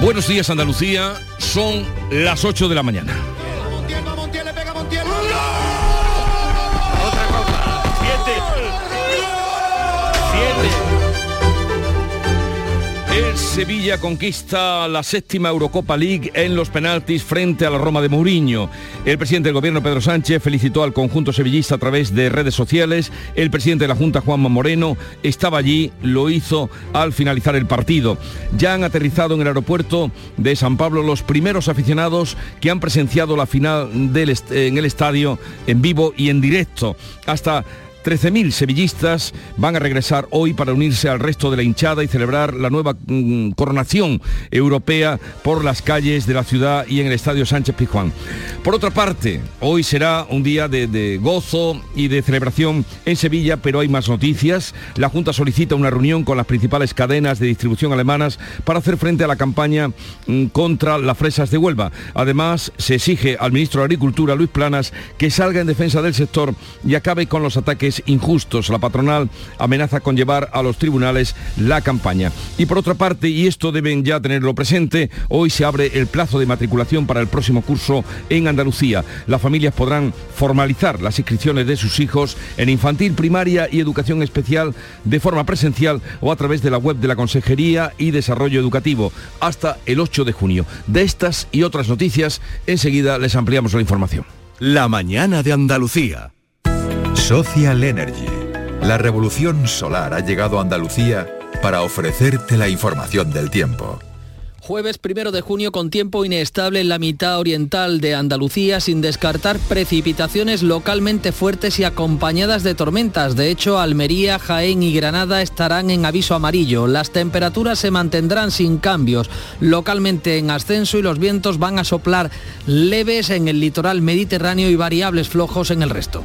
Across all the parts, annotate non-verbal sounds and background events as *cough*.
Buenos días Andalucía, son las 8 de la mañana. El Sevilla conquista la séptima Eurocopa League en los penaltis frente a la Roma de Mourinho. El presidente del gobierno Pedro Sánchez felicitó al conjunto sevillista a través de redes sociales. El presidente de la Junta Juanma Moreno estaba allí, lo hizo al finalizar el partido. Ya han aterrizado en el aeropuerto de San Pablo los primeros aficionados que han presenciado la final en el estadio en vivo y en directo. Hasta 13.000 sevillistas van a regresar hoy para unirse al resto de la hinchada y celebrar la nueva mm, coronación europea por las calles de la ciudad y en el Estadio Sánchez Pizjuán. Por otra parte, hoy será un día de, gozo y de celebración en Sevilla, pero hay más noticias. La Junta solicita una reunión con las principales cadenas de distribución alemanas para hacer frente a la campaña mm, contra las fresas de Huelva. Además, se exige al ministro de Agricultura, Luis Planas, que salga en defensa del sector y acabe con los ataques injustos. La patronal amenaza con llevar a los tribunales la campaña. Y por otra parte, y esto deben ya tenerlo presente, hoy se abre el plazo de matriculación para el próximo curso en Andalucía. Las familias podrán formalizar las inscripciones de sus hijos en infantil, primaria y educación especial de forma presencial o a través de la web de la Consejería y Desarrollo Educativo hasta el 8 de junio. De estas y otras noticias, enseguida les ampliamos la información. La mañana de Andalucía. Social Energy. La revolución solar ha llegado a Andalucía para ofrecerte la información del tiempo. Jueves primero de junio con tiempo inestable en la mitad oriental de Andalucía sin descartar precipitaciones localmente fuertes y acompañadas de tormentas. De hecho, Almería, Jaén y Granada estarán en aviso amarillo. Las temperaturas se mantendrán sin cambios, localmente en ascenso y los vientos van a soplar leves en el litoral mediterráneo y variables flojos en el resto.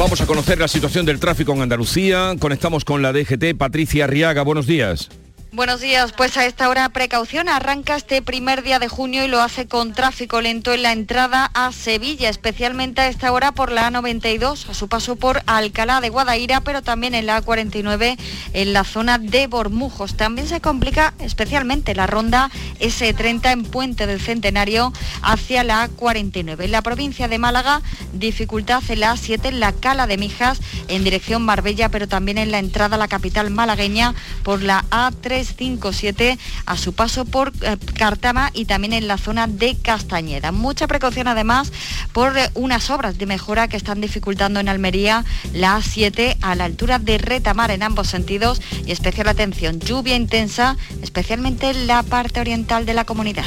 Vamos a conocer la situación del tráfico en Andalucía. Conectamos con la DGT. Patricia Arriaga, buenos días. Buenos días, pues a esta hora precaución, arranca este primer día de junio y lo hace con tráfico lento en la entrada a Sevilla, especialmente a esta hora por la A92, a su paso por Alcalá de Guadaira, pero también en la A49 en la zona de Bormujos. También se complica especialmente la ronda S30 en Puente del Centenario hacia la A49. En la provincia de Málaga, dificultad en la A7 en la Cala de Mijas en dirección Marbella, pero también en la entrada a la capital malagueña por la A3 57 a su paso por eh, Cartama y también en la zona de Castañeda. Mucha precaución además por eh, unas obras de mejora que están dificultando en Almería la A7 a la altura de Retamar en ambos sentidos y especial atención, lluvia intensa, especialmente en la parte oriental de la comunidad.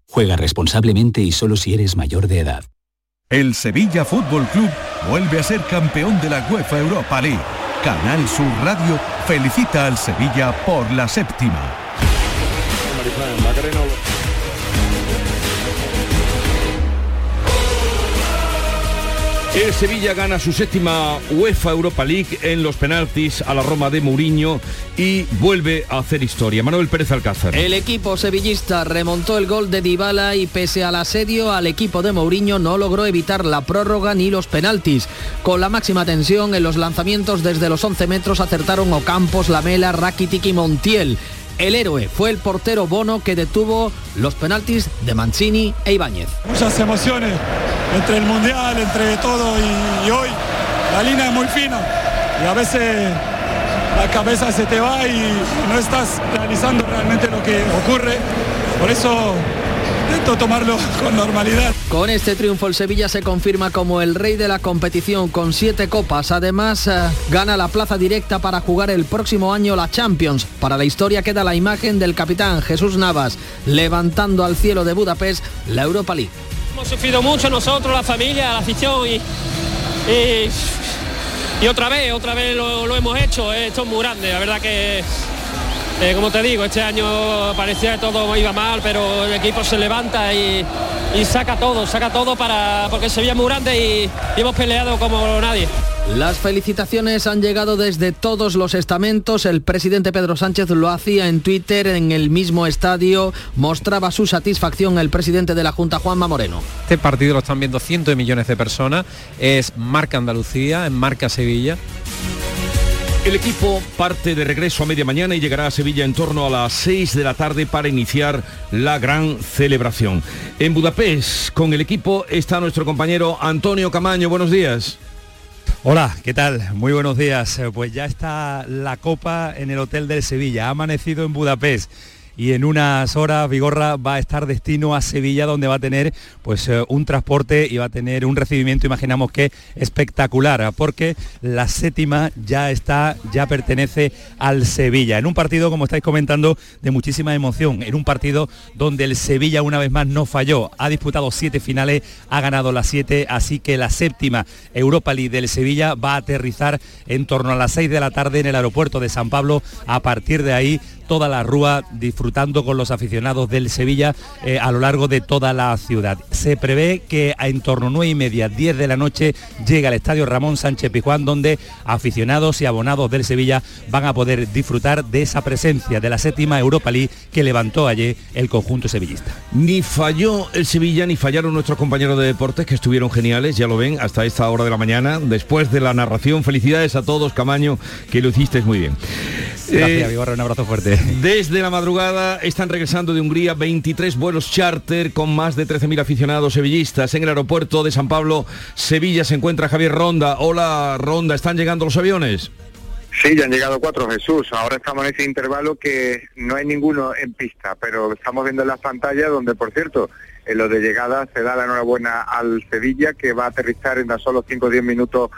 Juega responsablemente y solo si eres mayor de edad. El Sevilla Fútbol Club vuelve a ser campeón de la UEFA Europa League. Canal Sur Radio felicita al Sevilla por la séptima. El Sevilla gana su séptima UEFA Europa League en los penaltis a la Roma de Mourinho y vuelve a hacer historia. Manuel Pérez Alcázar. El equipo sevillista remontó el gol de Dybala y pese al asedio al equipo de Mourinho no logró evitar la prórroga ni los penaltis. Con la máxima tensión en los lanzamientos desde los 11 metros acertaron Ocampos, Lamela, Rakitic y Montiel. El héroe fue el portero Bono que detuvo los penaltis de Mancini e Ibáñez. Muchas emociones entre el Mundial, entre todo y, hoy. La línea es muy fina y a veces la cabeza se te va y no estás realizando realmente lo que ocurre. Por eso intento tomarlo con normalidad. Con este triunfo el Sevilla se confirma como el rey de la competición con siete copas. Además eh, gana la plaza directa para jugar el próximo año la Champions. Para la historia queda la imagen del capitán Jesús Navas levantando al cielo de Budapest la Europa League. Hemos sufrido mucho nosotros, la familia, la afición y, y, otra vez, otra vez lo, hemos hecho. Esto es muy grande, la verdad que eh, como te digo, este año parecía que todo iba mal, pero el equipo se levanta y, saca todo, saca todo para porque se veía muy grande y, y hemos peleado como nadie. Las felicitaciones han llegado desde todos los estamentos. El presidente Pedro Sánchez lo hacía en Twitter, en el mismo estadio. Mostraba su satisfacción el presidente de la Junta, Juanma Moreno. Este partido lo están viendo cientos de millones de personas. Es marca Andalucía, es marca Sevilla. El equipo parte de regreso a media mañana y llegará a Sevilla en torno a las 6 de la tarde para iniciar la gran celebración. En Budapest, con el equipo, está nuestro compañero Antonio Camaño. Buenos días. Hola, ¿qué tal? Muy buenos días. Pues ya está la copa en el Hotel del Sevilla. Ha amanecido en Budapest y en unas horas Vigorra va a estar destino a Sevilla donde va a tener pues eh, un transporte y va a tener un recibimiento imaginamos que espectacular porque la séptima ya está ya pertenece al Sevilla. En un partido como estáis comentando de muchísima emoción en un partido donde el Sevilla una vez más no falló ha disputado siete finales ha ganado las siete así que la séptima Europa League del Sevilla va a aterrizar en torno a las seis de la tarde en el aeropuerto de San Pablo. A partir de ahí toda la rúa disfrutando con los aficionados del Sevilla eh, a lo largo de toda la ciudad. Se prevé que en torno a 9 y media, 10 de la noche, llega al estadio Ramón Sánchez Pijuán, donde aficionados y abonados del Sevilla van a poder disfrutar de esa presencia de la séptima Europa League que levantó ayer el conjunto sevillista. Ni falló el Sevilla ni fallaron nuestros compañeros de deportes que estuvieron geniales, ya lo ven, hasta esta hora de la mañana, después de la narración. Felicidades a todos, Camaño, que lo hicisteis muy bien. Gracias, eh, un abrazo fuerte. Desde la madrugada están regresando de Hungría 23 vuelos charter con más de 13.000 aficionados sevillistas. En el aeropuerto de San Pablo, Sevilla, se encuentra Javier Ronda. Hola, Ronda, ¿están llegando los aviones? Sí, ya han llegado cuatro, Jesús. Ahora estamos en ese intervalo que no hay ninguno en pista, pero estamos viendo en las pantallas donde, por cierto, en lo de llegada se da la enhorabuena al Sevilla, que va a aterrizar en tan solo 5 o 10 minutos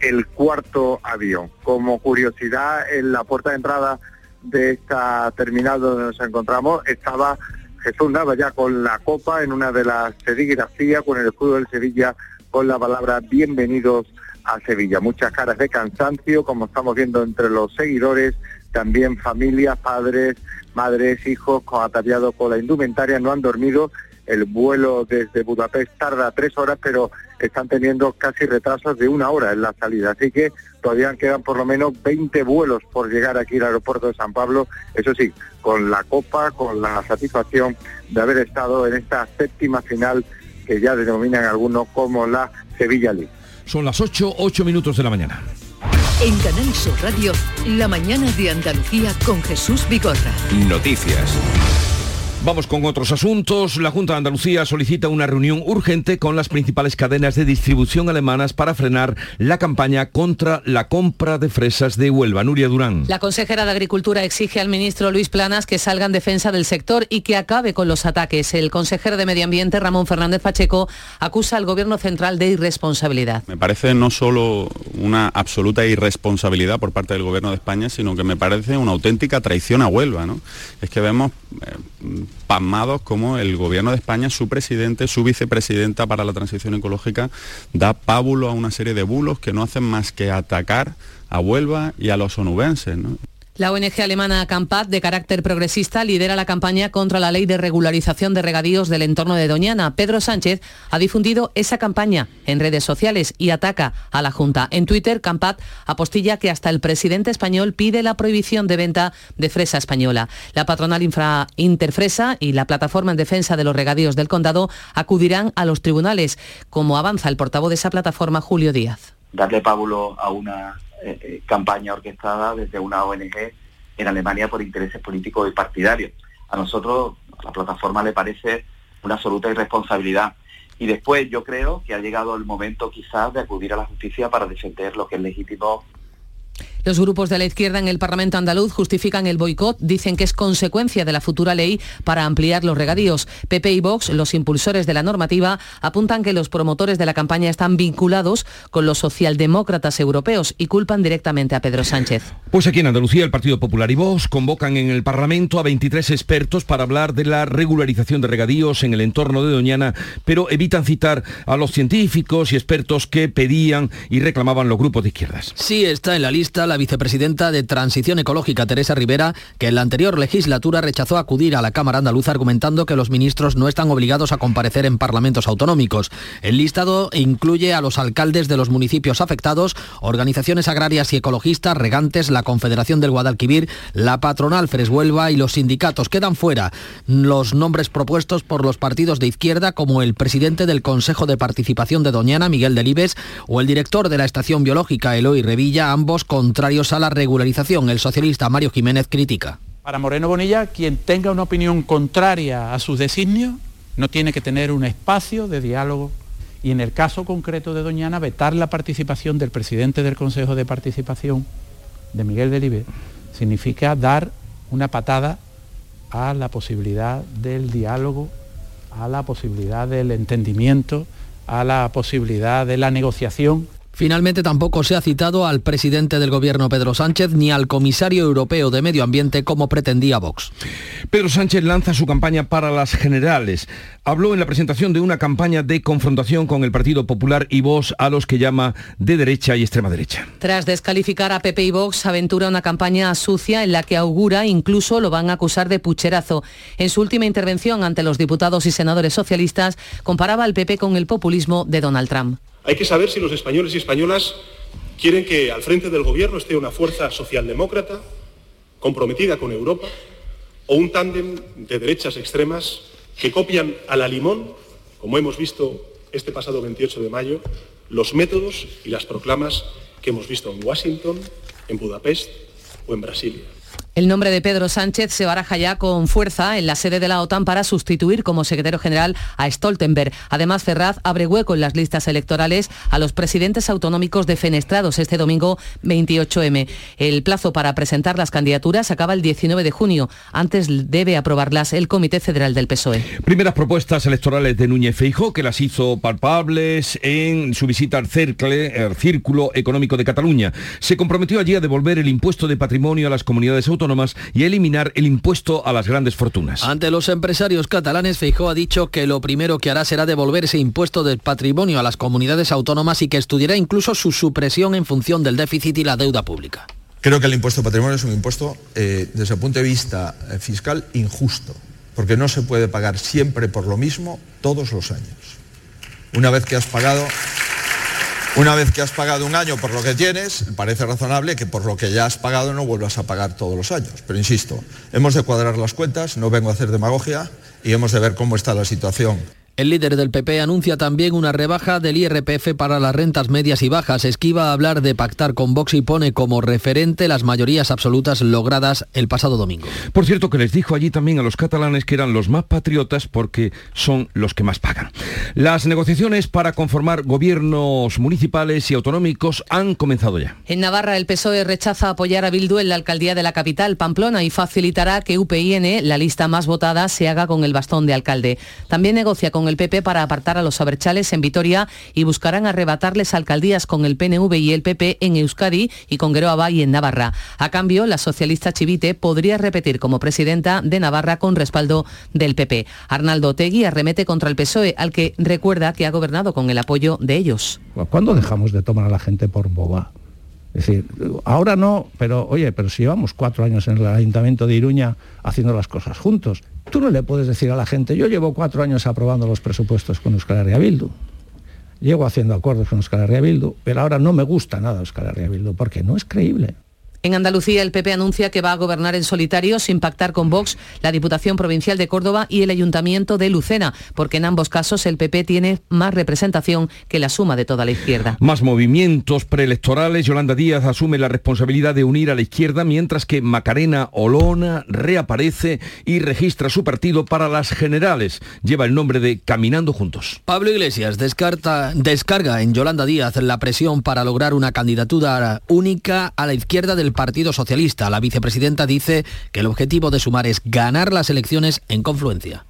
el cuarto avión. Como curiosidad, en la puerta de entrada de esta terminal donde nos encontramos estaba Jesús Nava ya con la copa en una de las serigrafías con el escudo del Sevilla con la palabra bienvenidos a Sevilla. Muchas caras de cansancio, como estamos viendo entre los seguidores, también familias, padres, madres, hijos, ataviados con la indumentaria, no han dormido el vuelo desde Budapest tarda tres horas, pero están teniendo casi retrasos de una hora en la salida. Así que todavía quedan por lo menos 20 vuelos por llegar aquí al aeropuerto de San Pablo. Eso sí, con la copa, con la satisfacción de haber estado en esta séptima final que ya denominan algunos como la Sevilla League. Son las 8, 8 minutos de la mañana. En Canal Sur Radio, la mañana de Andalucía con Jesús Bigorra. Noticias. Vamos con otros asuntos. La Junta de Andalucía solicita una reunión urgente con las principales cadenas de distribución alemanas para frenar la campaña contra la compra de fresas de Huelva. Nuria Durán. La consejera de Agricultura exige al ministro Luis Planas que salga en defensa del sector y que acabe con los ataques. El consejero de Medio Ambiente, Ramón Fernández Pacheco, acusa al gobierno central de irresponsabilidad. Me parece no solo una absoluta irresponsabilidad por parte del gobierno de España, sino que me parece una auténtica traición a Huelva. ¿no? Es que vemos pasmados como el gobierno de España, su presidente, su vicepresidenta para la transición ecológica, da pábulo a una serie de bulos que no hacen más que atacar a Huelva y a los onubenses. La ONG alemana Campat, de carácter progresista, lidera la campaña contra la ley de regularización de regadíos del entorno de Doñana. Pedro Sánchez ha difundido esa campaña en redes sociales y ataca a la Junta. En Twitter, Campat apostilla que hasta el presidente español pide la prohibición de venta de fresa española. La patronal Infra Interfresa y la plataforma en defensa de los regadíos del condado acudirán a los tribunales, como avanza el portavoz de esa plataforma, Julio Díaz. Darle pábulo a una eh, eh, campaña orquestada desde una ONG en Alemania por intereses políticos y partidarios. A nosotros, a la plataforma, le parece una absoluta irresponsabilidad. Y después yo creo que ha llegado el momento quizás de acudir a la justicia para defender lo que es legítimo Los grupos de la izquierda en el Parlamento andaluz justifican el boicot, dicen que es consecuencia de la futura ley para ampliar los regadíos. PP y Vox, los impulsores de la normativa, apuntan que los promotores de la campaña están vinculados con los socialdemócratas europeos y culpan directamente a Pedro Sánchez. Pues aquí en Andalucía el Partido Popular y Vox convocan en el Parlamento a 23 expertos para hablar de la regularización de regadíos en el entorno de Doñana, pero evitan citar a los científicos y expertos que pedían y reclamaban los grupos de izquierdas. Sí está en la lista la vicepresidenta de Transición Ecológica, Teresa Rivera, que en la anterior legislatura rechazó acudir a la Cámara Andaluza argumentando que los ministros no están obligados a comparecer en parlamentos autonómicos. El listado incluye a los alcaldes de los municipios afectados, organizaciones agrarias y ecologistas, regantes, la Confederación del Guadalquivir, la patronal Freshuelva y los sindicatos. Quedan fuera los nombres propuestos por los partidos de izquierda como el presidente del Consejo de Participación de Doñana, Miguel Delibes, o el director de la Estación Biológica, Eloy Revilla, ambos contra a la regularización. El socialista Mario Jiménez critica. Para Moreno Bonilla, quien tenga una opinión contraria a sus designios no tiene que tener un espacio de diálogo y en el caso concreto de Doñana vetar la participación del presidente del Consejo de Participación, de Miguel Delibes, significa dar una patada a la posibilidad del diálogo, a la posibilidad del entendimiento, a la posibilidad de la negociación. Finalmente tampoco se ha citado al presidente del gobierno Pedro Sánchez ni al comisario europeo de Medio Ambiente como pretendía Vox. Pedro Sánchez lanza su campaña para las generales. Habló en la presentación de una campaña de confrontación con el Partido Popular y Vox a los que llama de derecha y extrema derecha. Tras descalificar a PP y Vox, aventura una campaña sucia en la que augura incluso lo van a acusar de pucherazo. En su última intervención ante los diputados y senadores socialistas, comparaba al PP con el populismo de Donald Trump. Hay que saber si los españoles y españolas quieren que al frente del gobierno esté una fuerza socialdemócrata comprometida con Europa o un tándem de derechas extremas que copian a la limón, como hemos visto este pasado 28 de mayo, los métodos y las proclamas que hemos visto en Washington, en Budapest o en Brasilia. El nombre de Pedro Sánchez se baraja ya con fuerza en la sede de la OTAN para sustituir como secretario general a Stoltenberg. Además, Ferraz abre hueco en las listas electorales a los presidentes autonómicos defenestrados este domingo 28M. El plazo para presentar las candidaturas acaba el 19 de junio. Antes debe aprobarlas el Comité Federal del PSOE. Primeras propuestas electorales de Núñez Feijó, que las hizo palpables en su visita al Cercle, el Círculo Económico de Cataluña. Se comprometió allí a devolver el impuesto de patrimonio a las comunidades autónomas y eliminar el impuesto a las grandes fortunas. Ante los empresarios catalanes, Feijó ha dicho que lo primero que hará será devolver ese impuesto del patrimonio a las comunidades autónomas y que estudiará incluso su supresión en función del déficit y la deuda pública. Creo que el impuesto de patrimonio es un impuesto, eh, desde el punto de vista eh, fiscal, injusto, porque no se puede pagar siempre por lo mismo todos los años. Una vez que has pagado una vez que has pagado un año por lo que tienes, parece razonable que por lo que ya has pagado no vuelvas a pagar todos los años. Pero insisto, hemos de cuadrar las cuentas, no vengo a hacer demagogia y hemos de ver cómo está la situación. El líder del PP anuncia también una rebaja del IRPF para las rentas medias y bajas. Esquiva a hablar de pactar con Vox y pone como referente las mayorías absolutas logradas el pasado domingo. Por cierto, que les dijo allí también a los catalanes que eran los más patriotas porque son los que más pagan. Las negociaciones para conformar gobiernos municipales y autonómicos han comenzado ya. En Navarra el PSOE rechaza apoyar a Bildu en la alcaldía de la capital, Pamplona, y facilitará que UPIN, la lista más votada, se haga con el bastón de alcalde. También negocia con el PP para apartar a los aberchales en Vitoria y buscarán arrebatarles alcaldías con el PNV y el PP en Euskadi y con Geroa y en Navarra. A cambio, la socialista Chivite podría repetir como presidenta de Navarra con respaldo del PP. Arnaldo Tegui arremete contra el PSOE, al que recuerda que ha gobernado con el apoyo de ellos. ¿Cuándo dejamos de tomar a la gente por boba? Es decir, ahora no, pero oye, pero si llevamos cuatro años en el Ayuntamiento de Iruña haciendo las cosas juntos, tú no le puedes decir a la gente, yo llevo cuatro años aprobando los presupuestos con Euskal Herria Bildu, llego haciendo acuerdos con Euskal Herria Bildu, pero ahora no me gusta nada Euskal Herria Bildu, porque no es creíble. En Andalucía, el PP anuncia que va a gobernar en solitario sin pactar con Vox la Diputación Provincial de Córdoba y el Ayuntamiento de Lucena, porque en ambos casos el PP tiene más representación que la suma de toda la izquierda. Más movimientos preelectorales. Yolanda Díaz asume la responsabilidad de unir a la izquierda, mientras que Macarena Olona reaparece y registra su partido para las generales. Lleva el nombre de Caminando Juntos. Pablo Iglesias descarta, descarga en Yolanda Díaz la presión para lograr una candidatura única a la izquierda del Partido Socialista. La vicepresidenta dice que el objetivo de sumar es ganar las elecciones en confluencia.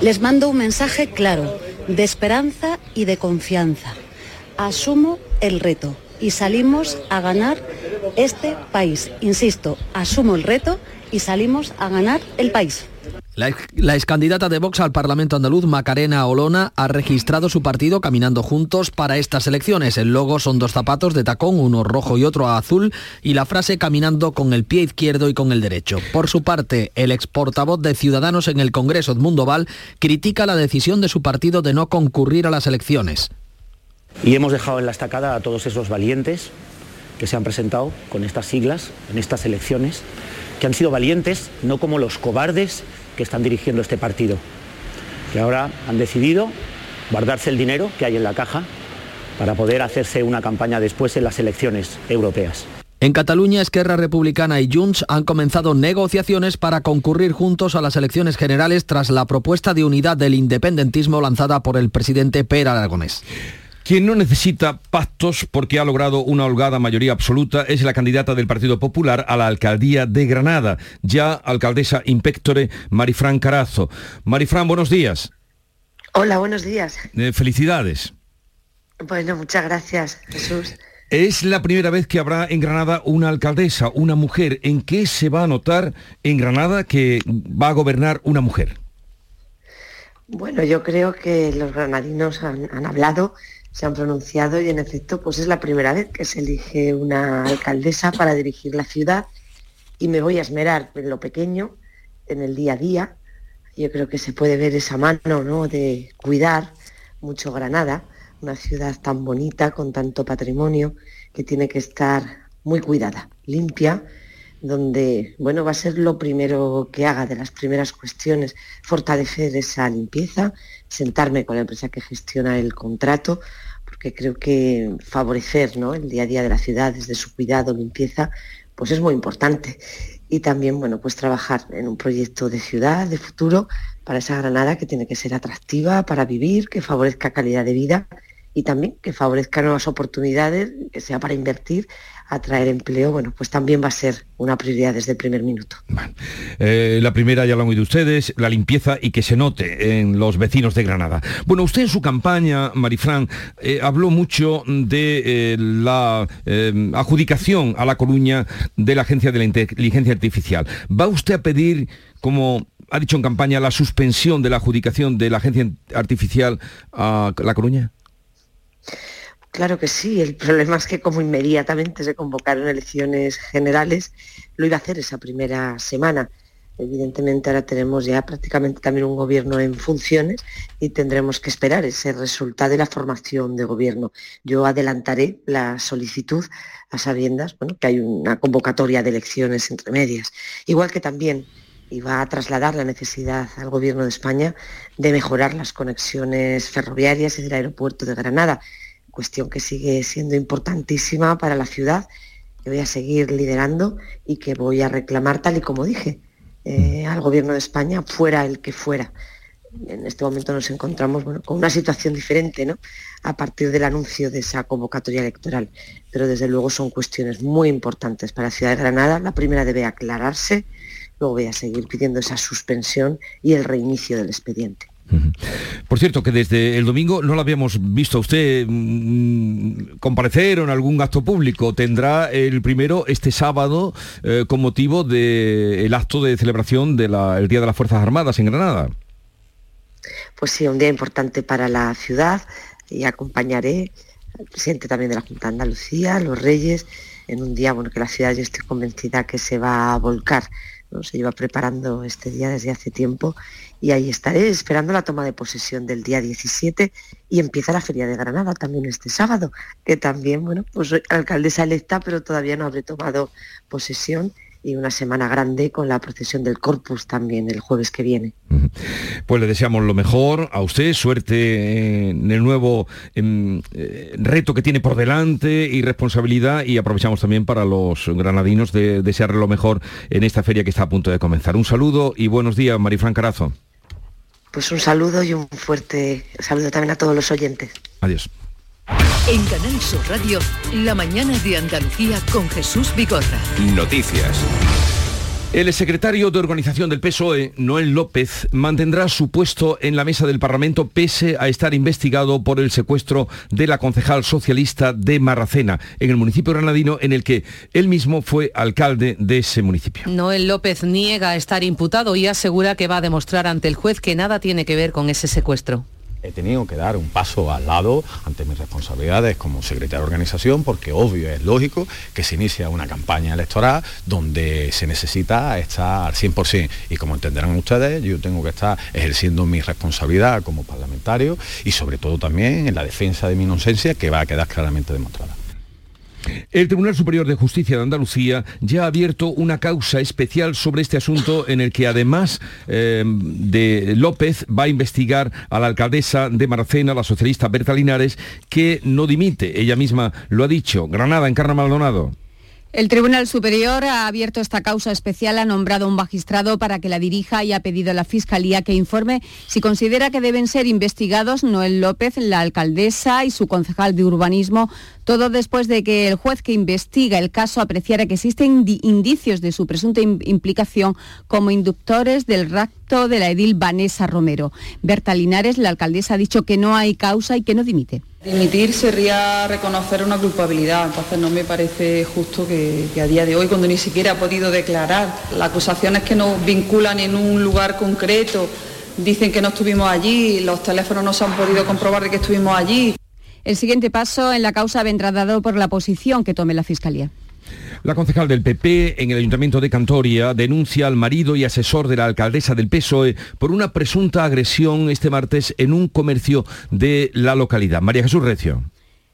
Les mando un mensaje claro, de esperanza y de confianza. Asumo el reto y salimos a ganar este país. Insisto, asumo el reto y salimos a ganar el país. La, la ex candidata de Vox al Parlamento andaluz, Macarena Olona, ha registrado su partido Caminando Juntos para estas elecciones. El logo son dos zapatos de tacón, uno rojo y otro azul, y la frase Caminando con el pie izquierdo y con el derecho. Por su parte, el ex portavoz de Ciudadanos en el Congreso, Edmundo Val, critica la decisión de su partido de no concurrir a las elecciones. Y hemos dejado en la estacada a todos esos valientes que se han presentado con estas siglas en estas elecciones, que han sido valientes, no como los cobardes que están dirigiendo este partido, que ahora han decidido guardarse el dinero que hay en la caja para poder hacerse una campaña después en las elecciones europeas. En Cataluña, Esquerra Republicana y Junts han comenzado negociaciones para concurrir juntos a las elecciones generales tras la propuesta de unidad del independentismo lanzada por el presidente Per Aragonés. Quien no necesita pactos porque ha logrado una holgada mayoría absoluta es la candidata del Partido Popular a la alcaldía de Granada, ya alcaldesa impectore Marifran Carazo. Marifran, buenos días. Hola, buenos días. Eh, felicidades. Bueno, muchas gracias, Jesús. Es la primera vez que habrá en Granada una alcaldesa, una mujer. ¿En qué se va a notar en Granada que va a gobernar una mujer? Bueno, yo creo que los granadinos han, han hablado se han pronunciado y en efecto pues es la primera vez que se elige una alcaldesa para dirigir la ciudad y me voy a esmerar en lo pequeño, en el día a día. Yo creo que se puede ver esa mano ¿no? de cuidar mucho Granada, una ciudad tan bonita, con tanto patrimonio, que tiene que estar muy cuidada, limpia, donde bueno va a ser lo primero que haga de las primeras cuestiones, fortalecer esa limpieza, sentarme con la empresa que gestiona el contrato, porque creo que favorecer ¿no? el día a día de la ciudad desde su cuidado, limpieza, pues es muy importante. Y también, bueno, pues trabajar en un proyecto de ciudad, de futuro, para esa Granada que tiene que ser atractiva para vivir, que favorezca calidad de vida y también que favorezca nuevas oportunidades, que sea para invertir atraer empleo, bueno, pues también va a ser una prioridad desde el primer minuto. Eh, la primera ya lo han oído ustedes, la limpieza y que se note en los vecinos de Granada. Bueno, usted en su campaña, Marifran, eh, habló mucho de eh, la adjudicación a La Coruña de la Agencia de la Inteligencia Artificial. ¿Va usted a pedir, como ha dicho en campaña, la suspensión de la adjudicación de la Agencia Artificial a La Coruña? Claro que sí, el problema es que como inmediatamente se convocaron elecciones generales, lo iba a hacer esa primera semana. Evidentemente ahora tenemos ya prácticamente también un gobierno en funciones y tendremos que esperar ese resultado de la formación de gobierno. Yo adelantaré la solicitud a sabiendas bueno, que hay una convocatoria de elecciones entre medias. Igual que también iba a trasladar la necesidad al gobierno de España de mejorar las conexiones ferroviarias y del aeropuerto de Granada cuestión que sigue siendo importantísima para la ciudad, que voy a seguir liderando y que voy a reclamar, tal y como dije, eh, al Gobierno de España, fuera el que fuera. En este momento nos encontramos con una situación diferente ¿no? a partir del anuncio de esa convocatoria electoral, pero desde luego son cuestiones muy importantes para la ciudad de Granada. La primera debe aclararse, luego voy a seguir pidiendo esa suspensión y el reinicio del expediente. Por cierto, que desde el domingo no lo habíamos visto a usted mm, comparecer en algún acto público. Tendrá el primero este sábado eh, con motivo del acto de celebración del Día de las Fuerzas Armadas en Granada. Pues sí, un día importante para la ciudad y acompañaré al presidente también de la Junta de Andalucía, los Reyes, en un día bueno, que la ciudad yo estoy convencida que se va a volcar se lleva preparando este día desde hace tiempo y ahí estaré esperando la toma de posesión del día 17 y empieza la Feria de Granada también este sábado, que también, bueno, pues alcaldesa electa, pero todavía no habré tomado posesión y una semana grande con la procesión del Corpus también el jueves que viene. Pues le deseamos lo mejor a usted, suerte en el nuevo em, eh, reto que tiene por delante y responsabilidad y aprovechamos también para los granadinos de desearle lo mejor en esta feria que está a punto de comenzar. Un saludo y buenos días, Marifran Carazo. Pues un saludo y un fuerte saludo también a todos los oyentes. Adiós. En Canal Sur Radio, la mañana de Andalucía con Jesús Bigorra. Noticias. El secretario de organización del PSOE, Noel López, mantendrá su puesto en la mesa del Parlamento pese a estar investigado por el secuestro de la concejal socialista de Marracena, en el municipio granadino en el que él mismo fue alcalde de ese municipio. Noel López niega estar imputado y asegura que va a demostrar ante el juez que nada tiene que ver con ese secuestro he tenido que dar un paso al lado ante mis responsabilidades como secretario de organización, porque obvio es lógico que se inicia una campaña electoral donde se necesita estar 100%. Y como entenderán ustedes, yo tengo que estar ejerciendo mi responsabilidad como parlamentario y sobre todo también en la defensa de mi inocencia que va a quedar claramente demostrada. El Tribunal Superior de Justicia de Andalucía ya ha abierto una causa especial sobre este asunto en el que además eh, de López va a investigar a la alcaldesa de Maracena, la socialista Berta Linares, que no dimite, ella misma lo ha dicho. Granada, Encarna Maldonado. El Tribunal Superior ha abierto esta causa especial, ha nombrado un magistrado para que la dirija y ha pedido a la Fiscalía que informe si considera que deben ser investigados Noel López, la alcaldesa y su concejal de urbanismo todo después de que el juez que investiga el caso apreciara que existen indicios de su presunta implicación como inductores del rapto de la edil Vanessa Romero. Berta Linares, la alcaldesa, ha dicho que no hay causa y que no dimite. Dimitir sería reconocer una culpabilidad, entonces no me parece justo que, que, a día de hoy, cuando ni siquiera ha podido declarar, las acusaciones que nos vinculan en un lugar concreto, dicen que no estuvimos allí, los teléfonos no se han podido comprobar de que estuvimos allí. El siguiente paso en la causa vendrá dado por la posición que tome la Fiscalía. La concejal del PP en el Ayuntamiento de Cantoria denuncia al marido y asesor de la alcaldesa del PSOE por una presunta agresión este martes en un comercio de la localidad. María Jesús Recio.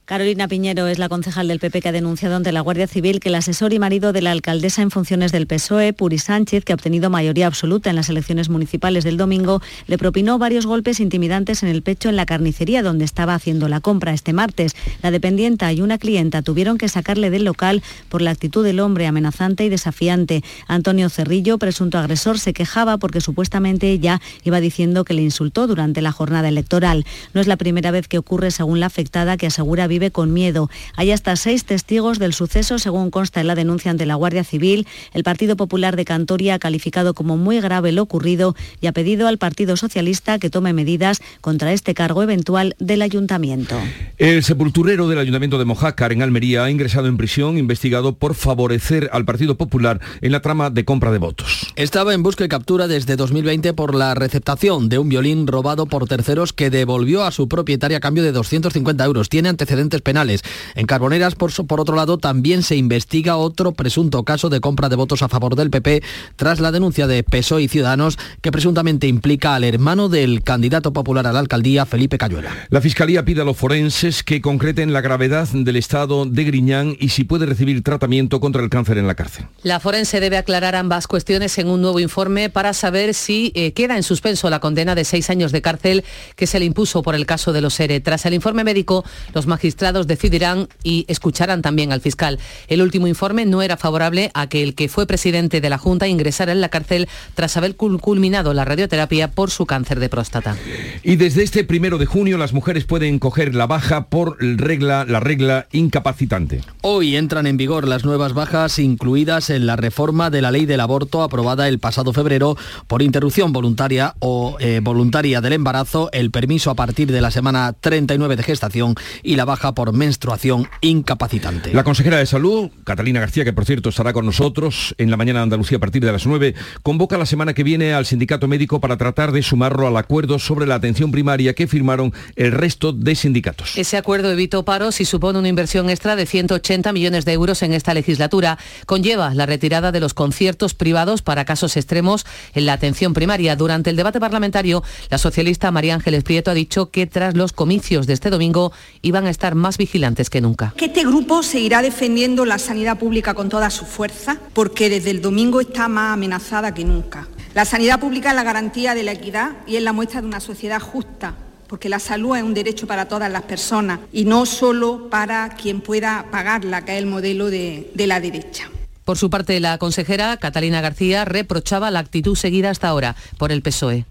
Carolina Piñero es la concejal del PP que ha denunciado ante la Guardia Civil que el asesor y marido de la alcaldesa en funciones del PSOE, Puri Sánchez, que ha obtenido mayoría absoluta en las elecciones municipales del domingo, le propinó varios golpes intimidantes en el pecho en la carnicería donde estaba haciendo la compra este martes. La dependienta y una clienta tuvieron que sacarle del local por la actitud del hombre amenazante y desafiante. Antonio Cerrillo, presunto agresor, se quejaba porque supuestamente ella iba diciendo que le insultó durante la jornada electoral. No es la primera vez que ocurre, según la afectada, que asegura vive con miedo. Hay hasta seis testigos del suceso, según consta en la denuncia ante la Guardia Civil. El Partido Popular de Cantoria ha calificado como muy grave lo ocurrido y ha pedido al Partido Socialista que tome medidas contra este cargo eventual del ayuntamiento. El sepulturero del ayuntamiento de Mojácar, en Almería, ha ingresado en prisión investigado por favorecer al Partido Popular en la trama de compra de votos. Estaba en busca y captura desde 2020 por la receptación de un violín robado por terceros que devolvió a su propietaria a cambio de 250 euros. Tiene antecedentes penales. En Carboneras, por, por otro lado, también se investiga otro presunto caso de compra de votos a favor del PP tras la denuncia de PSOE y Ciudadanos que presuntamente implica al hermano del candidato popular a la alcaldía, Felipe Cayuela. La Fiscalía pide a los forenses que concreten la gravedad del estado de Griñán y si puede recibir tratamiento contra el cáncer en la cárcel. La forense debe aclarar ambas cuestiones en un nuevo informe para saber si eh, queda en suspenso la condena de seis años de cárcel que se le impuso por el caso de los ERE. Tras el informe médico, los magistrados decidirán y escucharán también al fiscal. El último informe no era favorable a que el que fue presidente de la Junta ingresara en la cárcel tras haber culminado la radioterapia por su cáncer de próstata. Y desde este primero de junio las mujeres pueden coger la baja por regla, la regla incapacitante. Hoy entran en vigor las nuevas bajas incluidas en la reforma de la ley del aborto aprobada el pasado febrero por interrupción voluntaria o eh, voluntaria del embarazo, el permiso a partir de la semana 39 de gestación y la baja baja por menstruación incapacitante. La consejera de Salud, Catalina García, que por cierto estará con nosotros en la mañana de Andalucía a partir de las 9, convoca la semana que viene al sindicato médico para tratar de sumarlo al acuerdo sobre la atención primaria que firmaron el resto de sindicatos. Ese acuerdo evitó paros y supone una inversión extra de 180 millones de euros en esta legislatura. Conlleva la retirada de los conciertos privados para casos extremos en la atención primaria. Durante el debate parlamentario, la socialista María Ángeles Prieto ha dicho que tras los comicios de este domingo iban a estar más vigilantes que nunca. Que este grupo seguirá defendiendo la sanidad pública con toda su fuerza, porque desde el domingo está más amenazada que nunca. La sanidad pública es la garantía de la equidad y es la muestra de una sociedad justa, porque la salud es un derecho para todas las personas y no solo para quien pueda pagarla, que es el modelo de, de la derecha. Por su parte, la consejera Catalina García reprochaba la actitud seguida hasta ahora por el PSOE.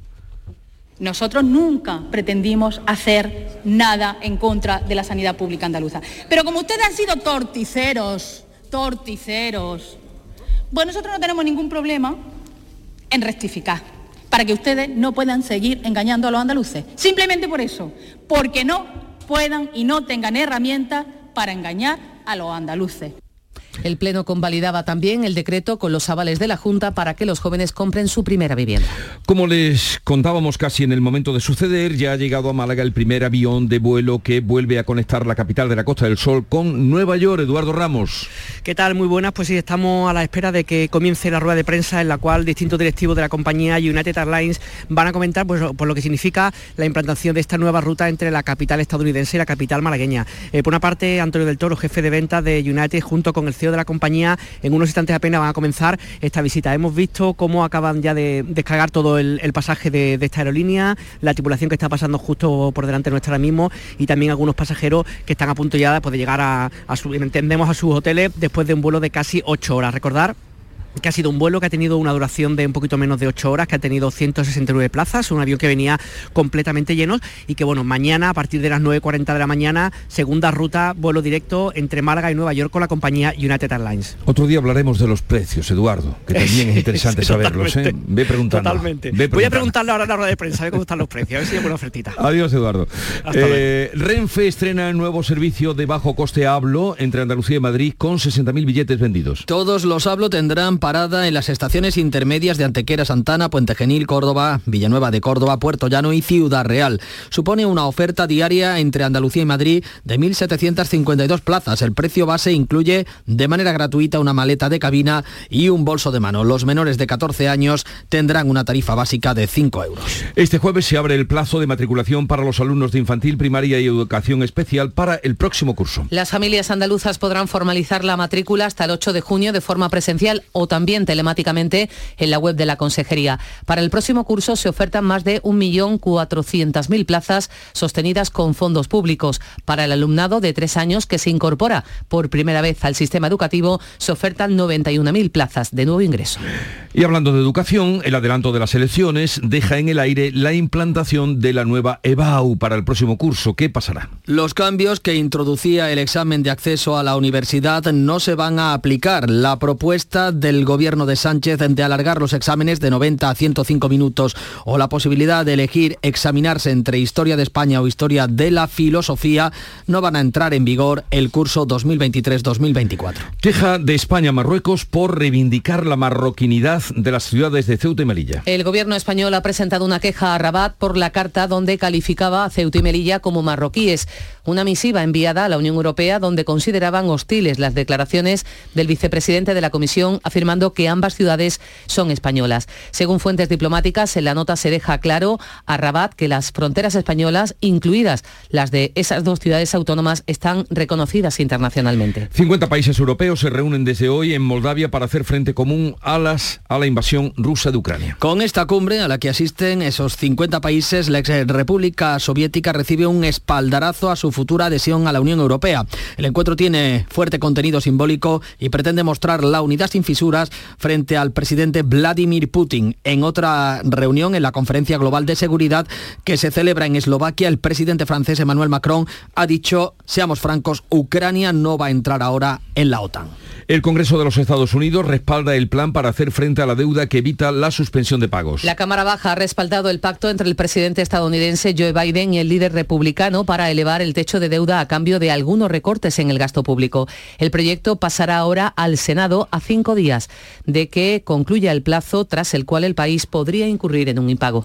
Nosotros nunca pretendimos hacer nada en contra de la sanidad pública andaluza. Pero como ustedes han sido torticeros, torticeros, pues nosotros no tenemos ningún problema en rectificar, para que ustedes no puedan seguir engañando a los andaluces. Simplemente por eso, porque no puedan y no tengan herramientas para engañar a los andaluces. El Pleno convalidaba también el decreto con los avales de la Junta para que los jóvenes compren su primera vivienda. Como les contábamos casi en el momento de suceder, ya ha llegado a Málaga el primer avión de vuelo que vuelve a conectar la capital de la Costa del Sol con Nueva York. Eduardo Ramos. ¿Qué tal? Muy buenas. Pues sí, estamos a la espera de que comience la rueda de prensa en la cual distintos directivos de la compañía United Airlines van a comentar pues, por lo que significa la implantación de esta nueva ruta entre la capital estadounidense y la capital malagueña. Eh, por una parte, Antonio del Toro, jefe de ventas de United, junto con el De la compañía, en unos instantes apenas van a comenzar esta visita. Hemos visto cómo acaban ya de descargar todo el, pasaje de, esta aerolínea, la tripulación que está pasando justo por delante nuestra ahora mismo y también algunos pasajeros que están a punto ya de llegar a, a su, entendemos, a sus hoteles después de un vuelo de casi ocho horas. Recordar que ha sido un vuelo que ha tenido una duración de un poquito menos de 8 horas, que ha tenido 169 plazas, un avión que venía completamente lleno y que bueno, mañana a partir de las 9.40 de la mañana, segunda ruta, vuelo directo entre Málaga y Nueva York con la compañía United Airlines. Otro día hablaremos de los precios, Eduardo, que también es *laughs* interesante saberlos. ¿eh? Ve preguntando. Totalmente. Voy a preguntarle ahora en la hora de prensa, a ver cómo están los precios, a ver si hay una ofertita. Adiós, Eduardo. Eh, Renfe estrena el nuevo servicio de bajo coste Hablo entre Andalucía y Madrid con 60.000 billetes vendidos. Todos los Hablo tendrán parada en las estaciones intermedias de Antequera Santana, Puente Genil, Córdoba, Villanueva de Córdoba, Puerto Llano y Ciudad Real. Supone una oferta diaria entre Andalucía y Madrid de 1.752 plazas. El precio base incluye de manera gratuita una maleta de cabina y un bolso de mano. Los menores de 14 años tendrán una tarifa básica de 5 euros. Este jueves se abre el plazo de matriculación para los alumnos de infantil, primaria y educación especial para el próximo curso. Las familias andaluzas podrán formalizar la matrícula hasta el 8 de junio de forma presencial o también telemáticamente en la web de la Consejería. Para el próximo curso se ofertan más de 1.400.000 plazas sostenidas con fondos públicos. Para el alumnado de tres años que se incorpora por primera vez al sistema educativo se ofertan 91.000 plazas de nuevo ingreso. Y hablando de educación, el adelanto de las elecciones deja en el aire la implantación de la nueva EBAU para el próximo curso. ¿Qué pasará? Los cambios que introducía el examen de acceso a la universidad no se van a aplicar. La propuesta del gobierno de Sánchez de alargar los exámenes de 90 a 105 minutos o la posibilidad de elegir examinarse entre Historia de España o Historia de la Filosofía no van a entrar en vigor el curso 2023-2024. Queja de España a Marruecos por reivindicar la marroquinidad de las ciudades de Ceuta y Melilla. El gobierno español ha presentado una queja a Rabat por la carta donde calificaba a Ceuta y Melilla como marroquíes. Una misiva enviada a la Unión Europea donde consideraban hostiles las declaraciones del vicepresidente de la Comisión afirmando que ambas ciudades son españolas. Según fuentes diplomáticas, en la nota se deja claro a Rabat que las fronteras españolas, incluidas las de esas dos ciudades autónomas, están reconocidas internacionalmente. 50 países europeos se reúnen desde hoy en Moldavia para hacer frente común a, las, a la invasión rusa de Ucrania. Con esta cumbre a la que asisten esos 50 países, la ex República Soviética recibe un espaldarazo a su futura adhesión a la Unión Europea. El encuentro tiene fuerte contenido simbólico y pretende mostrar la unidad sin fisuras frente al presidente Vladimir Putin. En otra reunión, en la Conferencia Global de Seguridad que se celebra en Eslovaquia, el presidente francés Emmanuel Macron ha dicho, seamos francos, Ucrania no va a entrar ahora en la OTAN. El Congreso de los Estados Unidos respalda el plan para hacer frente a la deuda que evita la suspensión de pagos. La Cámara Baja ha respaldado el pacto entre el presidente estadounidense Joe Biden y el líder republicano para elevar el techo de deuda a cambio de algunos recortes en el gasto público. El proyecto pasará ahora al Senado a cinco días de que concluya el plazo tras el cual el país podría incurrir en un impago.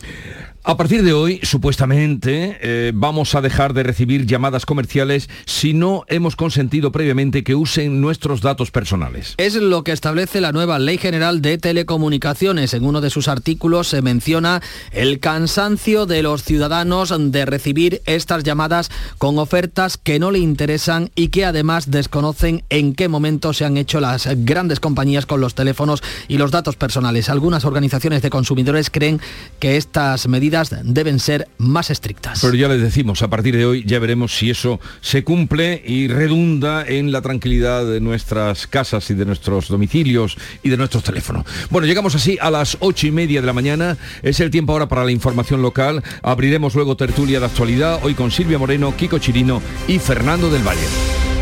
A partir de hoy, supuestamente, eh, vamos a dejar de recibir llamadas comerciales si no hemos consentido previamente que usen nuestros datos personales. Es lo que establece la nueva Ley General de Telecomunicaciones. En uno de sus artículos se menciona el cansancio de los ciudadanos de recibir estas llamadas con ofertas que no le interesan y que además desconocen en qué momento se han hecho las grandes compañías con los teléfonos y los datos personales. Algunas organizaciones de consumidores creen que estas medidas deben ser más estrictas. Pero ya les decimos, a partir de hoy ya veremos si eso se cumple y redunda en la tranquilidad de nuestras casas y de nuestros domicilios y de nuestros teléfonos. Bueno, llegamos así a las ocho y media de la mañana. Es el tiempo ahora para la información local. Abriremos luego tertulia de actualidad, hoy con Silvia Moreno, Kiko Chirino y Fernando del Valle.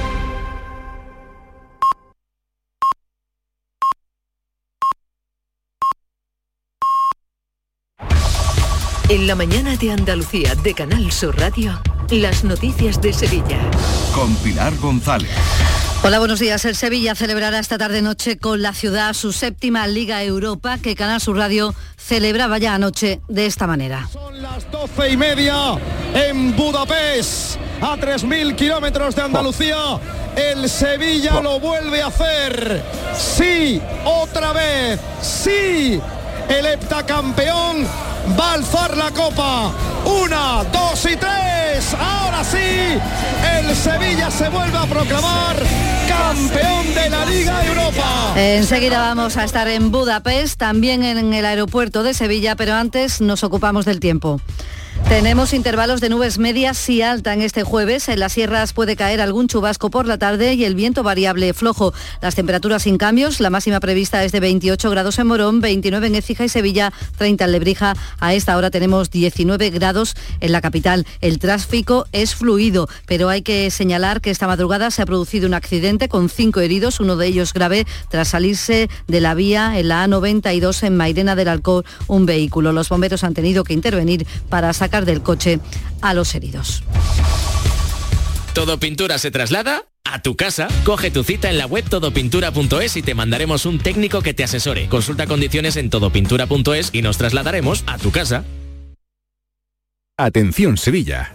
En la mañana de Andalucía de Canal Sur Radio, las noticias de Sevilla. Con Pilar González. Hola, buenos días. El Sevilla celebrará esta tarde-noche con la ciudad su séptima Liga Europa que Canal Sur Radio celebraba ya anoche de esta manera. Son las doce y media en Budapest, a 3.000 kilómetros de Andalucía. El Sevilla lo vuelve a hacer. Sí, otra vez. Sí, el heptacampeón va a alzar la copa. Una, dos y tres. Ahora sí, el Sevilla se vuelve a proclamar campeón de la Liga Europa. Enseguida vamos a estar en Budapest, también en el aeropuerto de Sevilla, pero antes nos ocupamos del tiempo. Tenemos intervalos de nubes medias y alta en este jueves. En las sierras puede caer algún chubasco por la tarde y el viento variable flojo. Las temperaturas sin cambios. La máxima prevista es de 28 grados en Morón, 29 en Écija y Sevilla, 30 en Lebrija. A esta hora tenemos 19 grados en la capital. El tráfico es fluido, pero hay que señalar que esta madrugada se ha producido un accidente con cinco heridos, uno de ellos grave, tras salirse de la vía en la A92 en Mairena del Alcor un vehículo. Los bomberos han tenido que intervenir para sacar del coche a los heridos. ¿Todo pintura se traslada? A tu casa, coge tu cita en la web todopintura.es y te mandaremos un técnico que te asesore. Consulta condiciones en todopintura.es y nos trasladaremos a tu casa. Atención Sevilla.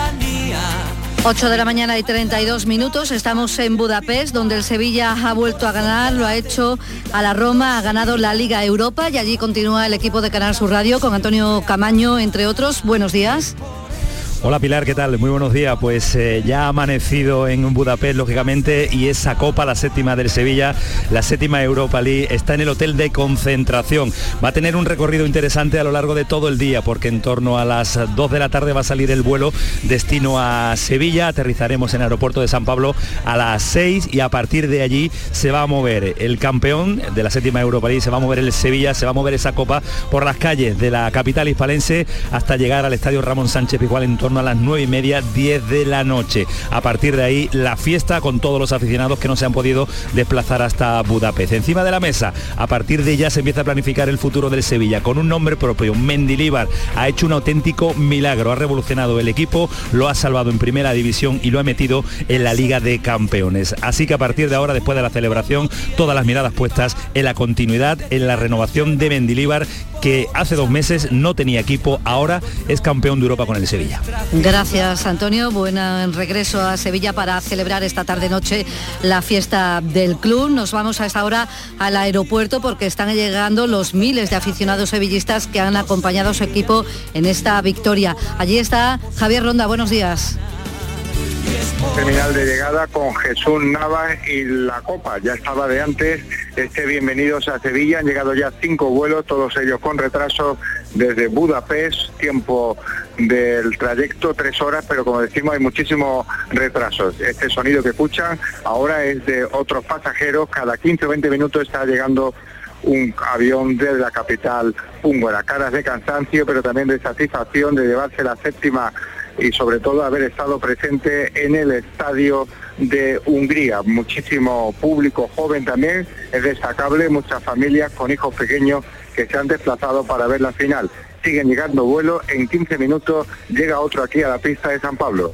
8 de la mañana y 32 minutos, estamos en Budapest, donde el Sevilla ha vuelto a ganar, lo ha hecho a la Roma, ha ganado la Liga Europa y allí continúa el equipo de Canal Sur Radio con Antonio Camaño, entre otros. Buenos días. Hola Pilar, ¿qué tal? Muy buenos días. Pues eh, ya ha amanecido en Budapest, lógicamente, y esa copa, la séptima del Sevilla, la séptima Europa League, está en el hotel de concentración. Va a tener un recorrido interesante a lo largo de todo el día, porque en torno a las 2 de la tarde va a salir el vuelo destino a Sevilla. Aterrizaremos en el aeropuerto de San Pablo a las 6 y a partir de allí se va a mover el campeón de la séptima Europa League, se va a mover el Sevilla, se va a mover esa copa por las calles de la capital hispalense hasta llegar al estadio Ramón Sánchez Pizjuán en torno a las 9 y media, 10 de la noche. A partir de ahí, la fiesta con todos los aficionados que no se han podido desplazar hasta Budapest. Encima de la mesa, a partir de ya se empieza a planificar el futuro del Sevilla con un nombre propio. Mendilíbar ha hecho un auténtico milagro, ha revolucionado el equipo, lo ha salvado en primera división y lo ha metido en la Liga de Campeones. Así que a partir de ahora, después de la celebración, todas las miradas puestas en la continuidad, en la renovación de Mendilíbar, que hace dos meses no tenía equipo, ahora es campeón de Europa con el Sevilla. Gracias, Antonio. Buen regreso a Sevilla para celebrar esta tarde-noche la fiesta del club. Nos vamos a esta hora al aeropuerto porque están llegando los miles de aficionados sevillistas que han acompañado a su equipo en esta victoria. Allí está Javier Ronda. Buenos días. Terminal de llegada con Jesús Navas y la Copa. Ya estaba de antes. Este bienvenidos a Sevilla. Han llegado ya cinco vuelos, todos ellos con retraso desde Budapest. Tiempo del trayecto tres horas, pero como decimos hay muchísimos retrasos. Este sonido que escuchan ahora es de otros pasajeros. Cada 15 o 20 minutos está llegando un avión desde la capital húngara. Caras de cansancio, pero también de satisfacción de llevarse la séptima y sobre todo haber estado presente en el estadio de Hungría. Muchísimo público joven también, es destacable, muchas familias con hijos pequeños que se han desplazado para ver la final. Siguen llegando vuelos, en 15 minutos llega otro aquí a la pista de San Pablo.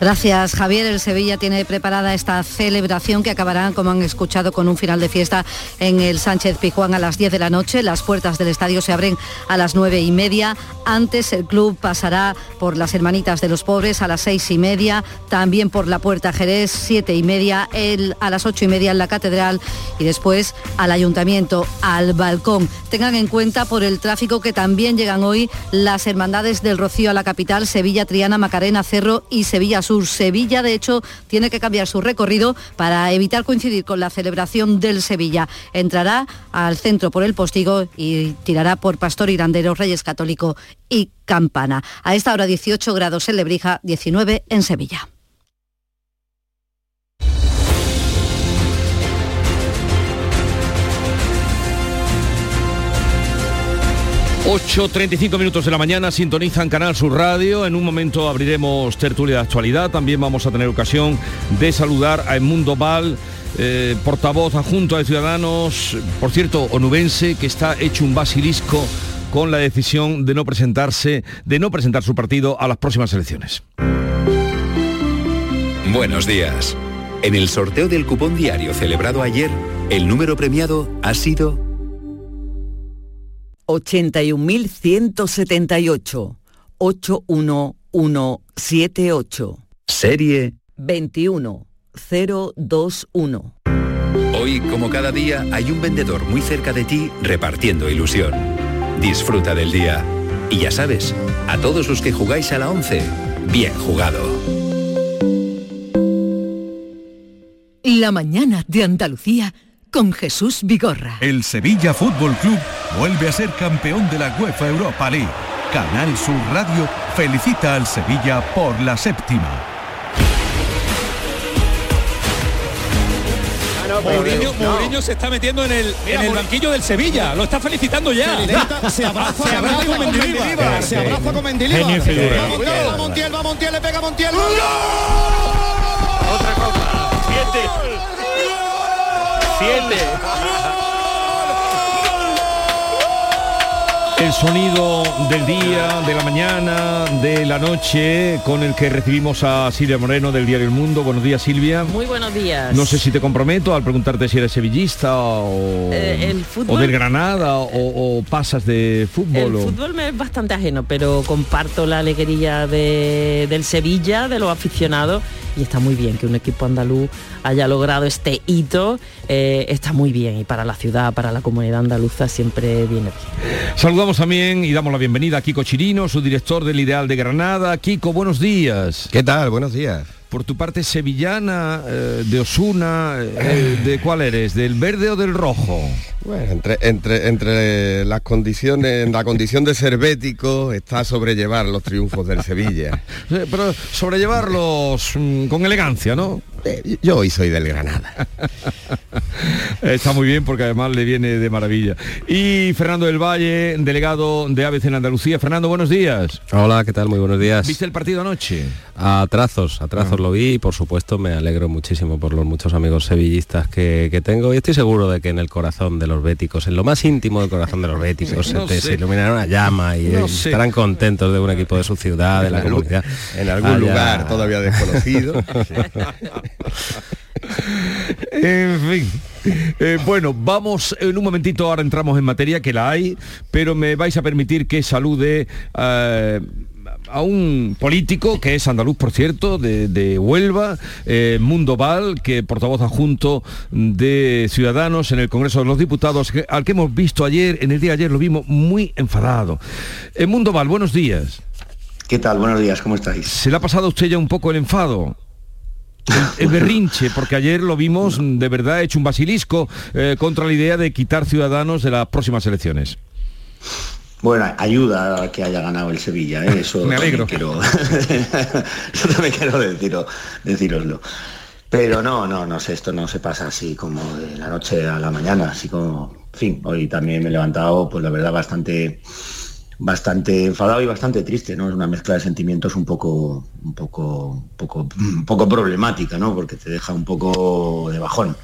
Gracias, Javier. El Sevilla tiene preparada esta celebración que acabará, como han escuchado, con un final de fiesta en el Sánchez Pijuán a las 10 de la noche. Las puertas del estadio se abren a las 9 y media. Antes el club pasará por las Hermanitas de los Pobres a las 6 y media, también por la Puerta Jerez, 7 y media, el, a las 8 y media en la Catedral y después al Ayuntamiento, al balcón. Tengan en cuenta por el tráfico que también llegan hoy las hermandades del Rocío a la capital, Sevilla, Triana, Macarena, Cerro y Sevilla Sur. Sevilla, de hecho, tiene que cambiar su recorrido para evitar coincidir con la celebración del Sevilla. Entrará al centro por el Postigo y tirará por Pastor Irandero, Reyes Católico y Campana. A esta hora 18 grados en Lebrija, 19 en Sevilla. 8.35 minutos de la mañana, sintonizan Canal Sur Radio. En un momento abriremos tertulia de actualidad. También vamos a tener ocasión de saludar a Edmundo Val, eh, portavoz adjunto de Ciudadanos, por cierto, onubense, que está hecho un basilisco con la decisión de no presentarse, de no presentar su partido a las próximas elecciones. Buenos días. En el sorteo del cupón diario celebrado ayer, el número premiado ha sido 81.178 81178. Serie 21021. Hoy, como cada día, hay un vendedor muy cerca de ti repartiendo ilusión. Disfruta del día. Y ya sabes, a todos los que jugáis a la 11, bien jugado. La mañana de Andalucía con Jesús Vigorra. El Sevilla Fútbol Club vuelve a ser campeón de la UEFA Europa League. Canal Sur Radio felicita al Sevilla por la séptima. Mourinho, Mourinho se está metiendo en el, en el banquillo del Sevilla, lo está felicitando ya. Felicita, *laughs* se abraza, se abraza con Mendilibar. Se abraza con Mendilibar. Va Montiel, va Montiel, va Montiel, le pega Montiel. Otra cosa. Siete. Siete. El sonido del día, de la mañana, de la noche, con el que recibimos a Silvia Moreno del Diario El Mundo. Buenos días, Silvia. Muy buenos días. No sé si te comprometo al preguntarte si eres sevillista o, Eh, el fútbol- o del Granada o, o pasas de fútbol. El o- fútbol me es bastante ajeno, pero comparto la alegría de- del Sevilla, de los aficionados, y está muy bien que un equipo andaluz haya logrado este hito, eh, está muy bien, y para la ciudad, para la comunidad andaluza siempre viene bien. Saludamos también y damos la bienvenida a Kiko Chirino, su director del Ideal de Granada. Kiko, buenos días. ¿Qué tal? Buenos días. Por tu parte sevillana, eh, de Osuna, eh, ¿de cuál eres? ¿Del verde o del rojo? Bueno, entre, entre, entre las condiciones, la condición de ser bético está sobrellevar los triunfos del Sevilla. *laughs* Eh, Pero sobrellevarlos mm, con elegancia, ¿no? Eh, Yo hoy soy del Granada. *laughs* *laughs* Está muy bien porque además le viene de maravilla. Y Fernando del Valle, delegado de ABC en Andalucía. Fernando, buenos días. Hola, ¿qué tal? Muy buenos días. ¿Viste el partido anoche? A trazos, a trazos Ah. lo vi y por supuesto me alegro muchísimo por los muchos amigos sevillistas que, que tengo y estoy seguro de que en el corazón de los béticos, en lo más íntimo del corazón de los béticos, *laughs* No se, se iluminará una llama y No estarán contentos de un equipo de su ciudad, de la comunidad. en algún lugar todavía desconocido. *laughs* En fin. Eh, bueno, vamos en un momentito, ahora entramos en materia, que la hay, pero me vais a permitir que salude eh, a un político que es andaluz, por cierto, de, de Huelva, eh, Mundo Val, que portavoz adjunto de Ciudadanos en el Congreso de los Diputados, que- al que hemos visto ayer, en el día de ayer lo vimos muy enfadado. Eh, Mundo Val, buenos días. ¿Qué tal? Buenos días, ¿cómo estáis? ¿Se le ha pasado a usted ya un poco el enfado? El berrinche, porque ayer lo vimos de verdad hecho un basilisco eh, contra la idea de quitar ciudadanos de las próximas elecciones. Bueno, ayuda a que haya ganado el Sevilla, ¿eh? eso *laughs* Me alegro. también quiero, *laughs* eso también quiero deciro, deciroslo. Pero no, no, no sé, esto no se pasa así como de la noche a la mañana, así como, en fin, hoy también me he levantado, pues la verdad, bastante, bastante enfadado y bastante triste, ¿no? Es una mezcla de sentimientos un poco, un poco, un poco, un poco problemática, ¿no? Porque te deja un poco de bajón.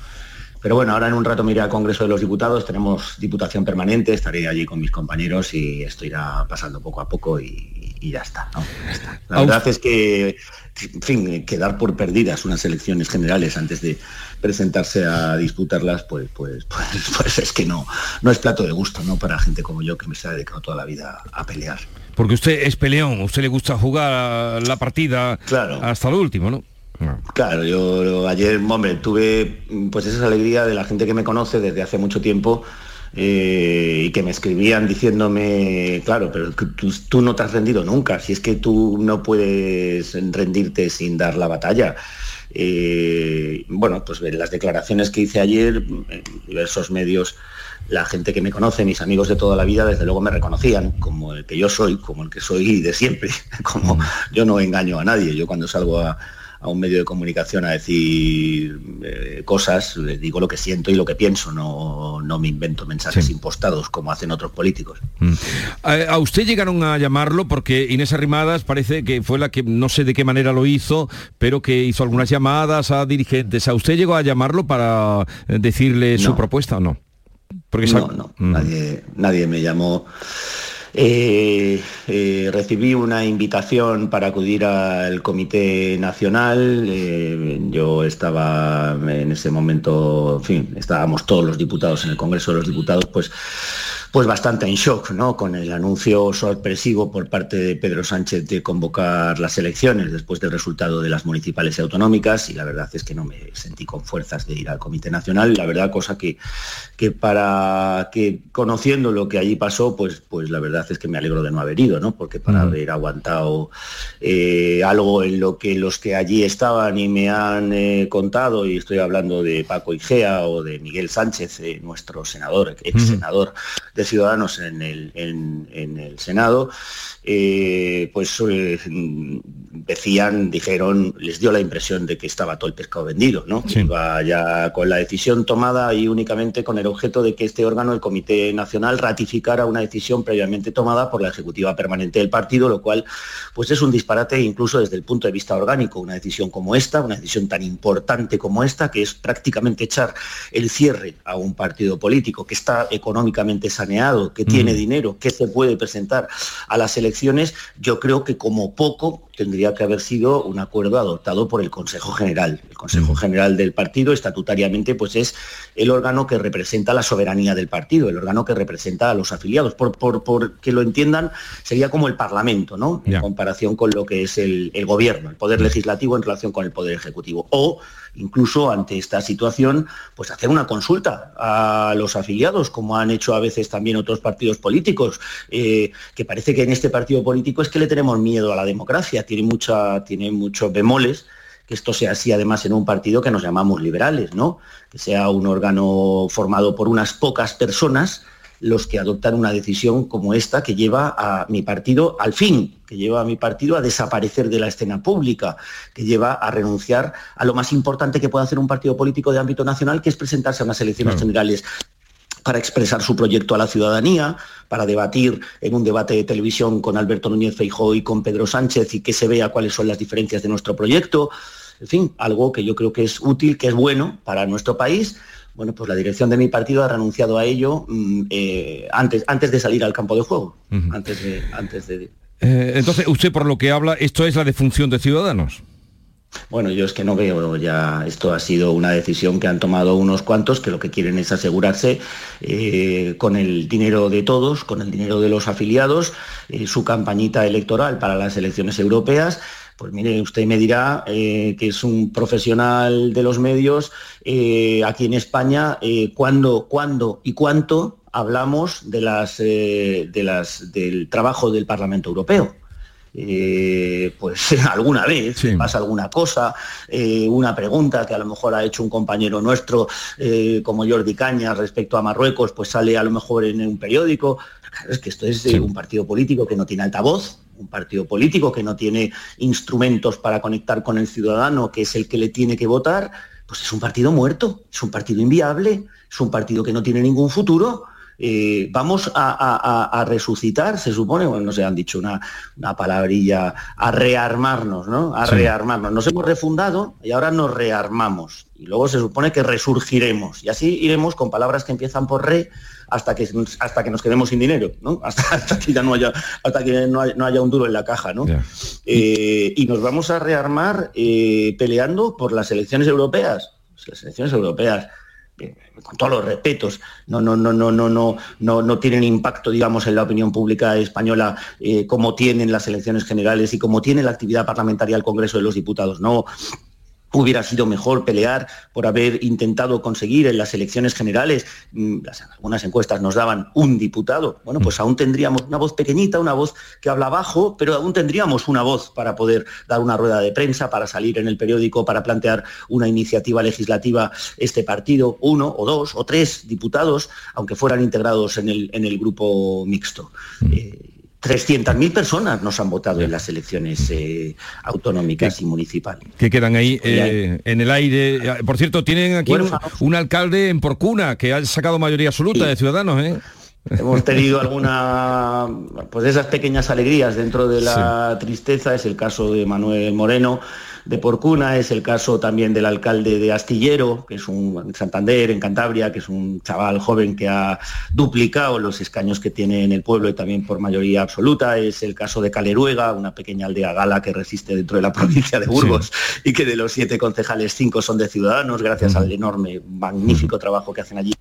Pero bueno, ahora en un rato me iré al Congreso de los Diputados, tenemos diputación permanente, estaré allí con mis compañeros y esto irá pasando poco a poco y, y ya está. ¿no? Ya está. La verdad es que, en fin, quedar por perdidas unas elecciones generales antes de presentarse a disputarlas, pues, pues, *laughs* pues, pues es que no, no es plato de gusto, ¿no? Para gente como yo que me se ha dedicado toda la vida a pelear. Porque usted es peleón, usted le gusta jugar la partida hasta lo último, ¿no? Claro, yo ayer, hombre, tuve pues esa alegría de la gente que me conoce desde hace mucho tiempo eh, y que me escribían diciéndome, claro, pero tú, tú no te has rendido nunca, si es que tú no puedes rendirte sin dar la batalla. Eh, bueno, pues las declaraciones que hice ayer en diversos medios, la gente que me conoce, mis amigos de toda la vida, desde luego me reconocían como el que yo soy, como el que soy de siempre, *laughs* como yo no engaño a nadie, yo cuando salgo a, a un medio de comunicación a decir eh, cosas, les digo lo que siento y lo que pienso, no, no me invento mensajes impostados como hacen otros políticos. Mm. A, usted llegaron a llamarlo porque Inés Arrimadas parece que fue la que no sé de qué manera lo hizo, pero que hizo algunas llamadas a dirigentes. ¿A usted llegó a llamarlo para eh, decirle su propuesta o no? Porque no, no, Mm. nadie, nadie me llamó. Eh, eh, recibí una invitación para acudir al Comité Nacional. eh, yo estaba en ese momento, en fin, estábamos todos los diputados en el Congreso de los Diputados, pues, pues bastante en shock, ¿no? Con el anuncio sorpresivo por parte de Pedro Sánchez de convocar las elecciones después del resultado de las municipales y autonómicas. Y la verdad es que no me sentí con fuerzas de ir al Comité Nacional. La verdad, cosa que, que para que conociendo lo que allí pasó, pues, pues la verdad es que me alegro de no haber ido, ¿no? Porque para haber aguantado eh, algo en lo que los que allí estaban y me han eh, contado, y estoy hablando de Paco Igea o de Miguel Sánchez, eh, nuestro senador, ex senador de Ciudadanos en el, en- en el Senado, eh, pues eh, decían, dijeron, les dio la impresión de que estaba todo el pescado vendido, ¿no? Iba ya con la decisión tomada y únicamente con el objeto de que este órgano, el Comité Nacional, ratificara una decisión previamente tomada por la Ejecutiva Permanente del partido, lo cual pues es un disparate incluso desde el punto de vista orgánico, una decisión como esta, una decisión tan importante como esta, que es prácticamente echar el cierre a un partido político que está económicamente saneado, que tiene dinero, que se puede presentar a las elecciones, yo creo que como poco tendría que haber sido un acuerdo adoptado por el Consejo General. El Consejo General del partido estatutariamente pues es el órgano que representa la soberanía del partido, el órgano que representa a los afiliados. Por, por, por que lo entiendan, sería como el Parlamento, ¿no? En comparación con lo que es el, el gobierno, el poder legislativo en relación con el poder ejecutivo. O incluso ante esta situación, pues hacer una consulta a los afiliados, como han hecho a veces también otros partidos políticos, eh, que parece que en este partido político es que le tenemos miedo a la democracia, tiene, mucha, tiene muchos bemoles, que esto sea así además en un partido que nos llamamos liberales, ¿no? Que sea un órgano formado por unas pocas personas los que adoptan una decisión como esta que lleva a mi partido al fin, que lleva a mi partido a desaparecer de la escena pública, que lleva a renunciar a lo más importante que puede hacer un partido político de ámbito nacional, que es presentarse a unas elecciones generales para expresar su proyecto a la ciudadanía, para debatir en un debate de televisión con Alberto Núñez Feijóo y con Pedro Sánchez y que se vea cuáles son las diferencias de nuestro proyecto. En fin, algo que yo creo que es útil, que es bueno para nuestro país. Bueno, pues la dirección de mi partido ha renunciado a ello mm, eh, antes, antes de salir al campo de juego. Antes de, antes de, Eh, entonces, usted por lo que habla, esto es la defunción de Ciudadanos. Bueno, yo es que no veo ya, esto ha sido una decisión que han tomado unos cuantos que lo que quieren es asegurarse eh, con el dinero de todos, con el dinero de los afiliados, eh, su campañita electoral para las elecciones europeas. Pues mire, usted me dirá eh, que es un profesional de los medios eh, aquí en España, eh, cuándo, cuándo y cuánto hablamos de las, eh, de las, del trabajo del Parlamento Europeo. Eh, pues *laughs* alguna vez pasa alguna cosa, eh, una pregunta que a lo mejor ha hecho un compañero nuestro eh, como Jordi Caña respecto a Marruecos, pues sale a lo mejor en un periódico. Claro, es que esto es un partido político que no tiene altavoz, un partido político que no tiene instrumentos para conectar con el ciudadano, que es el que le tiene que votar, pues es un partido muerto, es un partido inviable, es un partido que no tiene ningún futuro eh, vamos a, resucitar, se supone, bueno, no se han dicho una, palabrilla, a rearmarnos, ¿no? A rearmarnos. Nos hemos refundado y ahora nos rearmamos. Y luego se supone que resurgiremos. Y así iremos con palabras que empiezan por re hasta que, hasta que nos quedemos sin dinero, ¿no? *laughs* Hasta, que ya no haya, hasta que no haya, un duro en la caja, ¿no? Eh, y nos vamos a rearmar eh, peleando por las elecciones europeas. Las elecciones europeas con todos los respetos, no, no, no, no, no, no, no, no tienen impacto, digamos, en la opinión pública española eh, como tienen las elecciones generales y como tiene la actividad parlamentaria del Congreso de los Diputados. No, hubiera sido mejor pelear por haber intentado conseguir en las elecciones generales, mm, algunas encuestas nos daban un diputado, bueno, pues aún tendríamos una voz pequeñita, una voz que habla bajo, pero aún tendríamos una voz para poder dar una rueda de prensa, para salir en el periódico, para plantear una iniciativa legislativa este partido, uno o dos o tres diputados, aunque fueran integrados en el, en el grupo mixto. Eh, 300.000 personas nos han votado en las elecciones eh, autonómicas y municipales. Que quedan ahí eh, en el aire. Por cierto, tienen aquí un, alcalde en Porcuna que ha sacado mayoría absoluta de ciudadanos. ¿eh? Hemos tenido alguna, pues esas pequeñas alegrías dentro de la tristeza, es el caso de Manuel Moreno, de Porcuna, es el caso también del alcalde de Astillero, que es un Santander, en Cantabria, que es un chaval joven que ha duplicado los escaños que tiene en el pueblo y también por mayoría absoluta, es el caso de Caleruega, una pequeña aldea gala que resiste dentro de la *laughs* provincia de Burgos y que de los siete concejales, cinco son de ciudadanos, gracias al enorme, magnífico trabajo que hacen allí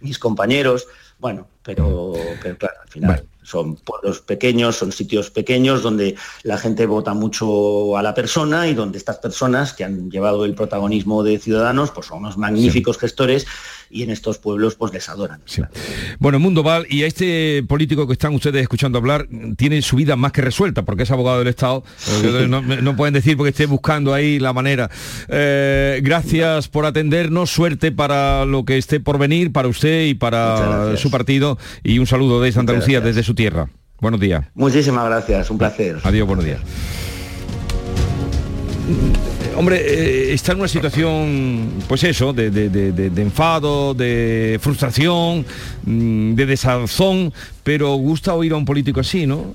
mis compañeros. Bueno, pero, pero claro, al final son pueblos pequeños, son sitios pequeños donde la gente vota mucho a la persona y donde estas personas que han llevado el protagonismo de ciudadanos, pues son unos magníficos gestores y en estos pueblos pues les adoran. Bueno, Mundo Val, y a este político que están ustedes escuchando hablar, tiene su vida más que resuelta, porque es abogado del Estado, no, pueden decir porque esté buscando ahí la manera. Eh, gracias por atendernos, suerte para lo que esté por venir, para usted y para su partido, y un saludo desde Santa Lucía, desde su tierra. Buenos días. Muchísimas gracias, un placer. Adiós, buenos días. Hombre, eh, está en una situación, pues eso, de, de, enfado, de frustración, mm, de desalzón, pero gusta oír a un político así, ¿no?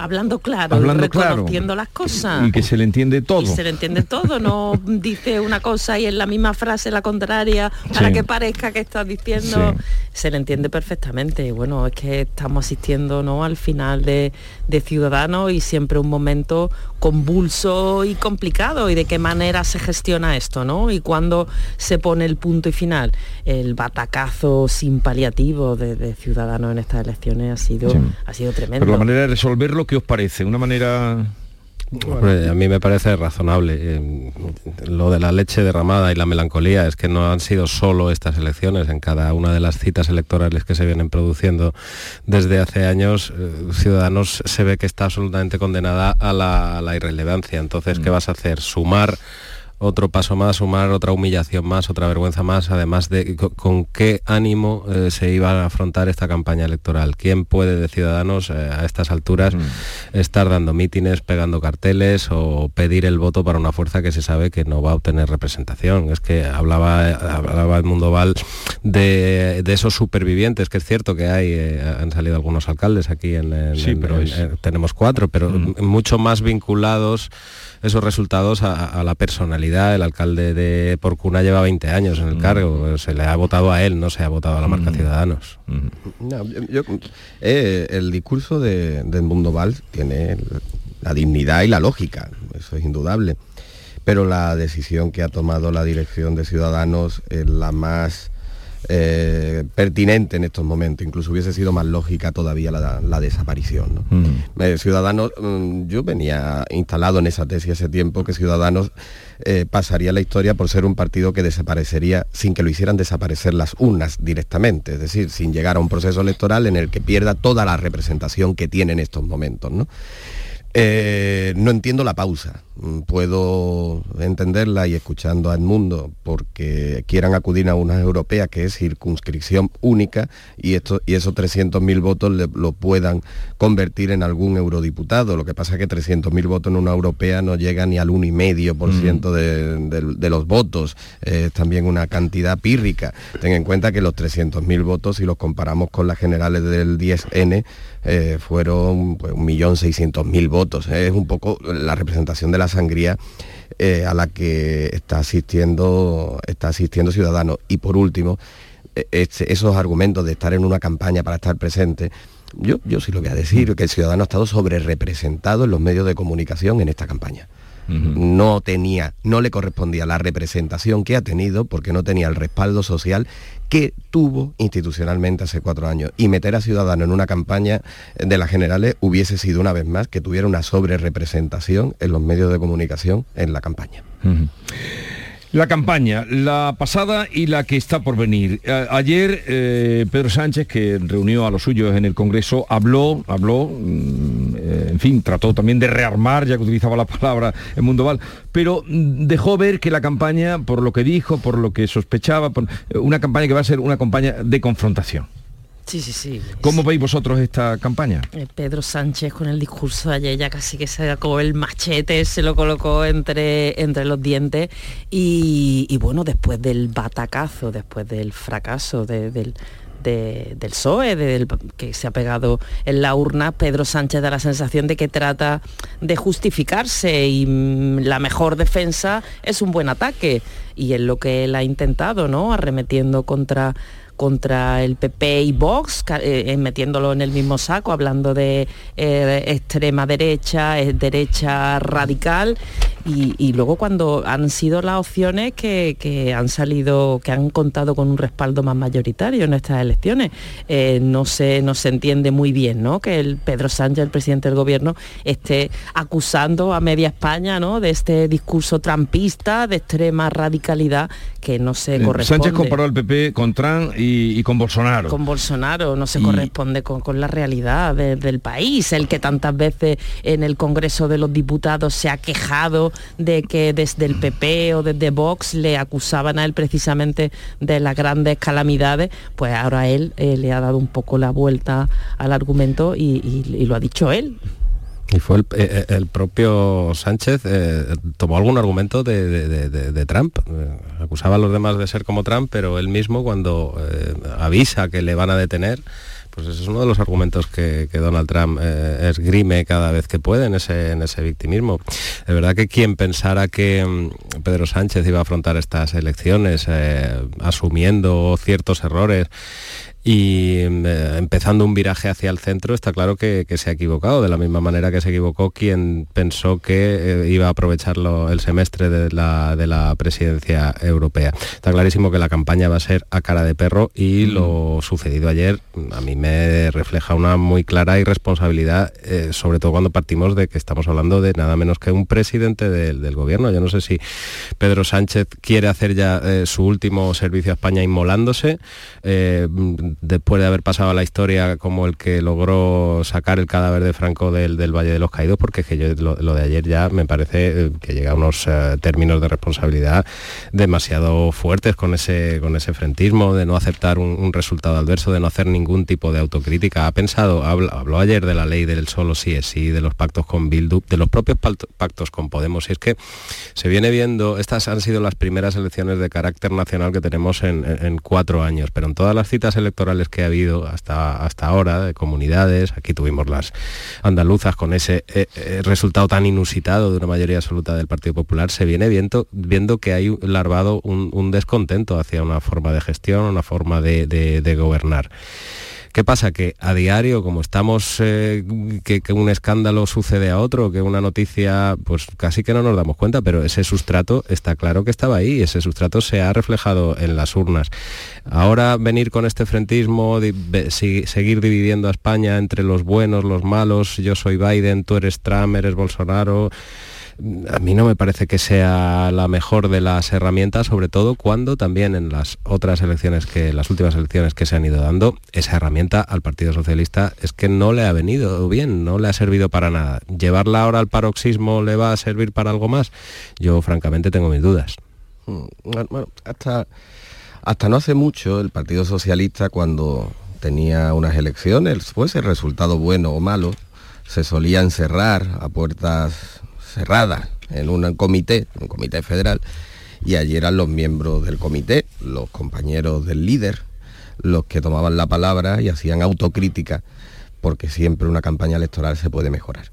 hablando claro, hablando reconociendo las cosas. Y que se le entiende todo. Y se le entiende todo, no *laughs* dice una cosa y en la misma frase la contraria para que parezca que está diciendo. Se le entiende perfectamente. Bueno, es que estamos asistiendo ¿no? al final de, de Ciudadanos y siempre un momento convulso y complicado y de qué manera se gestiona esto, ¿no? Y cuando se pone el punto y final. El batacazo sin paliativo de, Ciudadanos en estas elecciones ha sido, ha sido tremendo. Pero la manera de resolverlo ¿qué os parece? ¿Una manera...? A mí me parece razonable. Eh, lo de la leche derramada y la melancolía es que no han sido solo estas elecciones. En cada una de las citas electorales que se vienen produciendo desde hace años, eh, Ciudadanos se ve que está absolutamente condenada a la, irrelevancia. Entonces, ¿qué mm. vas a hacer? ¿Sumar otro paso más, sumar otra humillación más, otra vergüenza más, además de con, qué ánimo eh, se iba a afrontar esta campaña electoral. ¿Quién puede de Ciudadanos eh, a estas alturas mm. estar dando mítines, pegando carteles o pedir el voto para una fuerza que se sabe que no va a obtener representación? Es que hablaba, hablaba el Mundo Val de, esos supervivientes, que es cierto que hay, eh, han salido algunos alcaldes aquí en, sí, pero tenemos cuatro, pero mm. mucho más vinculados esos resultados a, la personalidad. El alcalde de Porcuna lleva 20 años en el mm. cargo, se le ha votado a él, no se ha votado a la marca mm. Ciudadanos. Mm. Eh, el discurso de, del Mundo Val tiene la dignidad y la lógica, eso es indudable. Pero la decisión que ha tomado la dirección de Ciudadanos es la más eh, pertinente en estos momentos. Incluso hubiese sido más lógica todavía la, desaparición. Mm. Eh, Ciudadanos, mm, yo venía instalado en esa tesis hace tiempo que Ciudadanos eh, pasaría la historia por ser un partido que desaparecería sin que lo hicieran desaparecer las urnas directamente, es decir, sin llegar a un proceso electoral en el que pierda toda la representación que tiene en estos momentos. No entiendo la pausa. Mm, Puedo entenderla y escuchando a Edmundo porque quieran acudir a una europea que es circunscripción única y, esto, y esos 300.000 votos le- lo puedan convertir en algún eurodiputado. Lo que pasa es que 300.000 votos en una europea no llega ni al 1,5% de, de- de los votos. Es también una cantidad pírrica. Ten en cuenta que los 300.000 votos, si los comparamos con las generales del 10N, eh, fueron pues, 1.600.000 votos. Es un poco la representación de la sangría eh, a la que está asistiendo, está asistiendo Ciudadanos. Y por último, eh, este- esos argumentos de estar en una campaña para estar presente, yo, yo sí lo voy a decir, que el Ciudadano ha estado sobre representado en los medios de comunicación en esta campaña. No tenía, no le correspondía la representación que ha tenido porque no tenía el respaldo social que tuvo institucionalmente hace cuatro años. Y meter a Ciudadano en una campaña de las generales hubiese sido una vez más que tuviera una sobre-representación en los medios de comunicación en la campaña. La campaña, la pasada y la que está por venir. Ayer eh, Pedro Sánchez, que reunió a los suyos en el Congreso, habló, habló, mm, eh, en fin, trató también de rearmar, ya que utilizaba la palabra en Mundo Val, pero mm, dejó ver que la campaña, por lo que dijo, por lo que sospechaba, eh, una campaña que va a ser una campaña de confrontación. Sí, sí, sí. ¿Cómo veis vosotros esta campaña? Eh, Pedro Sánchez con el discurso de ayer ya casi que se sacó el machete, se lo colocó entre, entre los dientes y, y bueno, después del batacazo, después del fracaso de- del, de- del PSOE, del- que se ha pegado en la urna, Pedro Sánchez da la sensación de que trata de justificarse y mm, la mejor defensa es un buen ataque y es lo que él ha intentado, ¿no? Arremetiendo contra contra el PP y Vox, eh, eh, metiéndolo en el mismo saco, hablando de eh, extrema derecha, derecha radical, y, y luego cuando han sido las opciones que, que han salido, que han contado con un respaldo más mayoritario en estas elecciones, eh, no, se, no se entiende muy bien, ¿no? Que el Pedro Sánchez, el presidente del gobierno, esté acusando a media España, ¿no? De este discurso trampista, de extrema radicalidad, que no se Eh, corresponde Sánchez comparó al PP con Trump y, y con Bolsonaro. con Bolsonaro no se Y- corresponde con, con la realidad de- del país, el que tantas veces en el Congreso de los Diputados se ha quejado de que desde el PP o desde Vox le acusaban a él precisamente de las grandes calamidades, pues ahora él eh, le ha dado un poco la vuelta al argumento y, lo ha dicho él. Y fue el, eh, el propio Sánchez, eh, tomó algún argumento de, de- Trump. Eh, acusaba a los demás de ser como Trump, pero él mismo cuando eh, avisa que le van a detener, pues ese es uno de los argumentos que, Donald Trump eh, esgrime cada vez que puede en ese, victimismo. De verdad que quien pensara que mm, Pedro Sánchez iba a afrontar estas elecciones eh, asumiendo ciertos errores y eh, empezando un viraje hacia el centro, está claro que, que se ha equivocado, de la misma manera que se equivocó quien pensó que eh, iba a aprovecharlo el semestre de la, de la presidencia europea. Está clarísimo que la campaña va a ser a cara de perro y lo sucedido ayer a mí me refleja una muy clara irresponsabilidad, eh, sobre todo cuando partimos de que estamos hablando de nada menos que un presidente del, del gobierno. Yo no sé si Pedro Sánchez quiere hacer ya su último servicio a España inmolándose, después de haber pasado a la historia como el que logró sacar el cadáver de Franco del, del Valle de los Caídos, porque es que yo lo, de ayer ya me parece eh, que llega a unos eh, términos de responsabilidad demasiado fuertes con ese, con ese frentismo, de no aceptar un, resultado adverso, de no hacer ningún tipo de autocrítica. Ha pensado, habl- habló ayer de la ley del solo sí es sí, de los pactos con Bildu, de los propios pactos con Podemos. Y es que se viene viendo, estas han sido las primeras elecciones de carácter nacional que tenemos en, en- en cuatro años, pero en todas las citas electorales que ha habido hasta, hasta ahora, de comunidades, aquí tuvimos las andaluzas con ese eh, eh, resultado tan inusitado de una mayoría absoluta del Partido Popular, se viene viendo, viendo que hay larvado un, descontento hacia una forma de gestión, una forma de gobernar. ¿Qué pasa? Que a diario, como estamos, eh, que, un escándalo sucede a otro, que una noticia, pues casi que no nos damos cuenta, pero ese sustrato está claro que estaba ahí, ese sustrato se ha reflejado en las urnas. Ahora venir con este frentismo, seguir dividiendo a España entre los buenos, los malos, yo soy Biden, tú eres Trump, eres Bolsonaro, a mí no me parece que sea la mejor de las herramientas, sobre todo cuando también en las otras elecciones que, las últimas elecciones que se han ido dando, esa herramienta al Partido Socialista es que no le ha venido bien, no le ha servido para nada. ¿Llevarla ahora al paroxismo le va a servir para algo más? Yo francamente tengo mis dudas. Mm, bueno, hasta, hasta no hace mucho el Partido Socialista cuando tenía unas elecciones, fuese el resultado bueno o malo, se solía encerrar a puertas cerradas en un comité, un comité federal, y allí eran los miembros del comité, los compañeros del líder, los que tomaban la palabra y hacían autocrítica, porque siempre una campaña electoral se puede mejorar.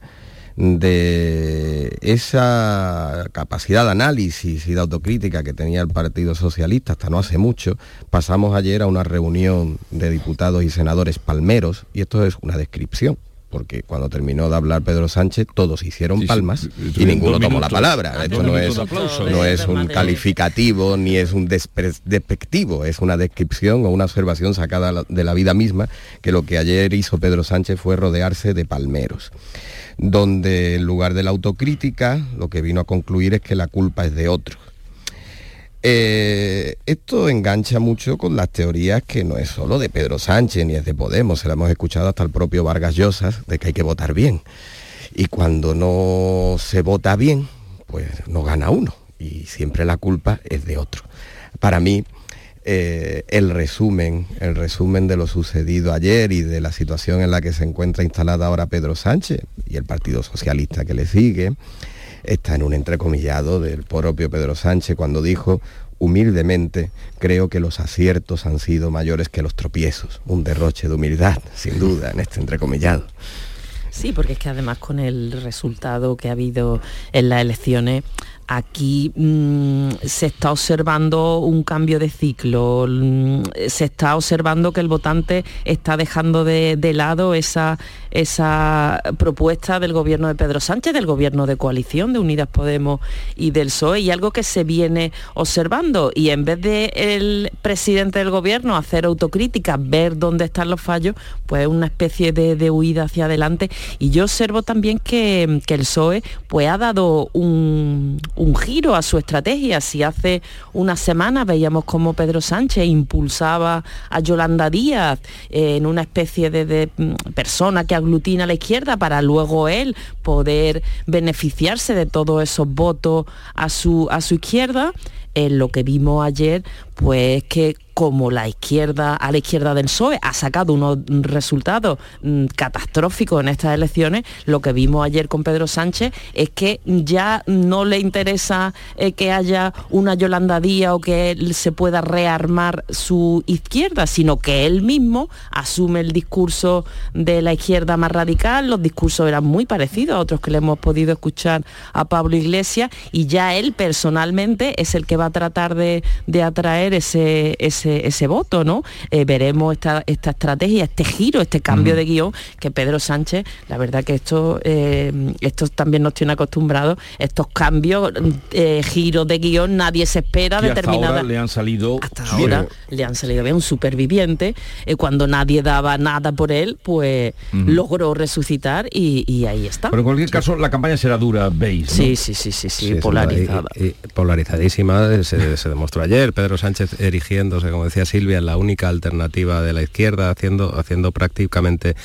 De esa capacidad de análisis y de autocrítica que tenía el Partido Socialista hasta no hace mucho, pasamos ayer a una reunión de diputados y senadores palmeros, y esto es una descripción porque cuando terminó de hablar Pedro Sánchez todos hicieron palmas y ninguno tomó la palabra. Esto no es, no es un calificativo ni es un despectivo, es una descripción o una observación sacada de la vida misma que lo que ayer hizo Pedro Sánchez fue rodearse de palmeros donde en lugar de la autocrítica lo que vino a concluir es que la culpa es de otros eh, esto engancha mucho con las teorías que no es solo de Pedro Sánchez ni es de Podemos, se la hemos escuchado hasta el propio Vargas Llosas de que hay que votar bien. Y cuando no se vota bien, pues no gana uno y siempre la culpa es de otro. Para mí, eh, el resumen, el resumen de lo sucedido ayer y de la situación en la que se encuentra instalada ahora Pedro Sánchez y el Partido Socialista que le sigue, está en un entrecomillado del propio Pedro Sánchez cuando dijo humildemente creo que los aciertos han sido mayores que los tropiezos. Un derroche de humildad, sin duda, en este entrecomillado. Sí, porque es que además con el resultado que ha habido en las elecciones aquí mm, se está observando un cambio de ciclo, mm, se está observando que el votante está dejando de, lado esa, esa, propuesta del gobierno de Pedro Sánchez, del gobierno de coalición de Unidas Podemos y del PSOE, y algo que se viene observando. Y en vez de el presidente del gobierno hacer autocrítica, ver dónde están los fallos, pues una especie de, huida hacia adelante. Y yo observo también que, el PSOE pues, ha dado un un giro a su estrategia. Si hace una semana veíamos como Pedro Sánchez impulsaba a Yolanda Díaz en una especie de, mm, persona que aglutina a la izquierda para luego él poder beneficiarse de todos esos votos a su, a su izquierda, en lo que vimos ayer, pues que como la izquierda, a la izquierda del PSOE, ha sacado unos resultados mm, catastróficos en estas elecciones, lo que vimos ayer con Pedro Sánchez es que ya no le interesa eh, que haya una Yolanda Díaz o que se pueda rearmar su izquierda, sino que él mismo asume el discurso de la izquierda más radical, los discursos eran muy parecidos a otros que le hemos podido escuchar a Pablo Iglesias y ya él personalmente es el que va a tratar de, de atraer ese, ese ese, voto, ¿no? Eh, veremos esta, esta estrategia, este giro, este cambio de guion que Pedro Sánchez, la verdad que esto, eh, esto también nos tiene acostumbrados, estos cambios, eh, giros de guion, nadie se espera determinada. Hasta ahora le han salido hasta ahora le han salido bien un superviviente. cuando nadie daba nada por él, pues logró resucitar y, ahí está. Pero en cualquier caso, la campaña será dura, veis. Sí, sí, sí, sí, sí, polarizada. polarizadísima, se, se demostró ayer. Pedro Sánchez erigiéndose como decía Silvia, la única alternativa de la izquierda, haciendo, haciendo prácticamente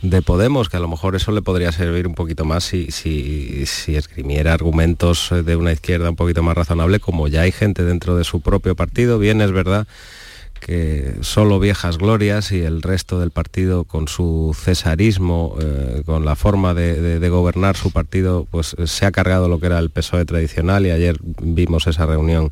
de Podemos, que a lo mejor eso le podría servir un poquito más si, si, si esgrimiera argumentos de una izquierda un poquito más razonable, como ya hay gente dentro de su propio partido, bien es verdad que solo viejas glorias y el resto del partido con su cesarismo, eh, con la forma de, gobernar su partido, pues se ha cargado lo que era el PSOE tradicional y ayer vimos esa reunión,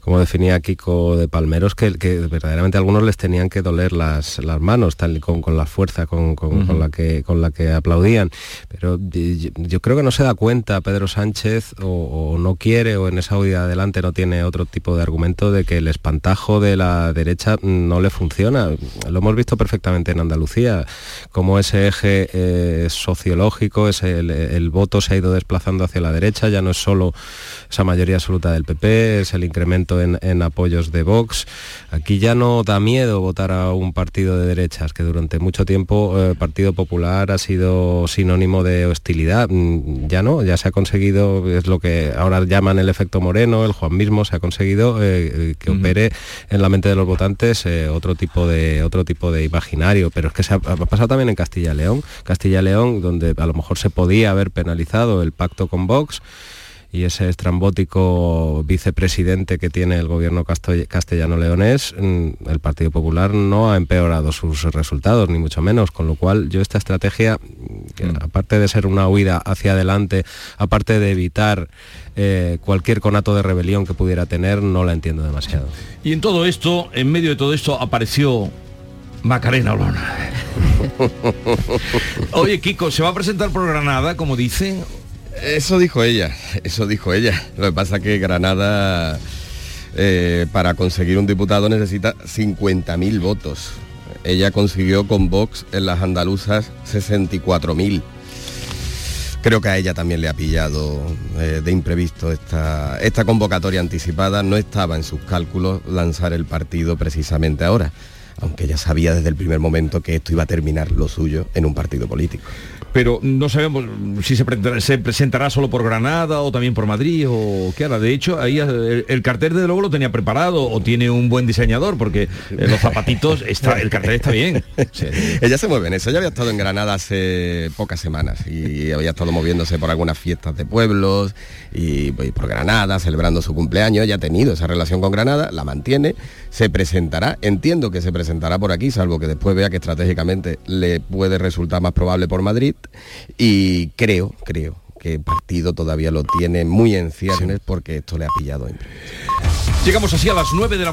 como definía Kiko de Palmeros, que, que verdaderamente a algunos les tenían que doler las, las manos tal, con, con la fuerza con, la que, con la que aplaudían. Pero yo, creo que no se da cuenta Pedro Sánchez o, o no quiere o en esa huida adelante no tiene otro tipo de argumento de que el espantajo de la derecha derecha no le funciona. Lo hemos visto perfectamente en Andalucía, como ese eje eh, sociológico, ese, el, voto se ha ido desplazando hacia la derecha, ya no es solo esa mayoría absoluta del PP, es el incremento en, en apoyos de Vox. Aquí ya no da miedo votar a un partido de derechas, que durante mucho tiempo el Partido Popular ha sido sinónimo de hostilidad. Mm, Ya no, ya se ha conseguido, es lo que ahora llaman el efecto Moreno, el Juan mismo, se ha conseguido eh, que opere en la mente de los votantes eh, otro tipo de otro tipo de imaginario. Pero es que se ha, ha pasado también en Castilla y León. Castilla y León, donde a lo mejor se podía haber penalizado el pacto con Vox y ese estrambótico vicepresidente que tiene el gobierno castellano-leonés, mm, el Partido Popular no ha empeorado sus resultados, ni mucho menos, con lo cual yo esta estrategia, mm, que aparte de ser una huida hacia adelante, aparte de evitar eh, cualquier conato de rebelión que pudiera tener, no la entiendo demasiado. Y en todo esto, en medio de todo esto, apareció Macarena Olona. *laughs* Oye, Kiko, ¿se va a presentar por Granada, como dicen? Eso dijo ella, eso dijo ella. Lo que pasa que Granada eh, para conseguir un diputado necesita 50.000 votos. Ella consiguió con Vox en las andaluzas 64.000. Creo que a ella también le ha pillado eh, de imprevisto esta, esta convocatoria anticipada. No estaba en sus cálculos lanzar el partido precisamente ahora, aunque ella sabía desde el primer momento que esto iba a terminar lo suyo en un partido político. Pero no sabemos si se presentará, se presentará solo por Granada o también por Madrid o qué hará. De hecho, ahí el, el cartel de luego lo tenía preparado o tiene un buen diseñador porque eh, los zapatitos, está, el cartel está bien. *laughs* Ella se mueve en eso. Ella había estado en Granada hace pocas semanas y había estado moviéndose por algunas fiestas de pueblos y, pues, por Granada, celebrando su cumpleaños. Ella ha tenido esa relación con Granada, la mantiene, se presentará. Entiendo que se presentará por aquí, salvo que después vea que estratégicamente le puede resultar más probable por Madrid. Y creo, creo que el partido todavía lo tiene muy en ciernes porque esto le ha pillado. Llegamos así a las 9 de la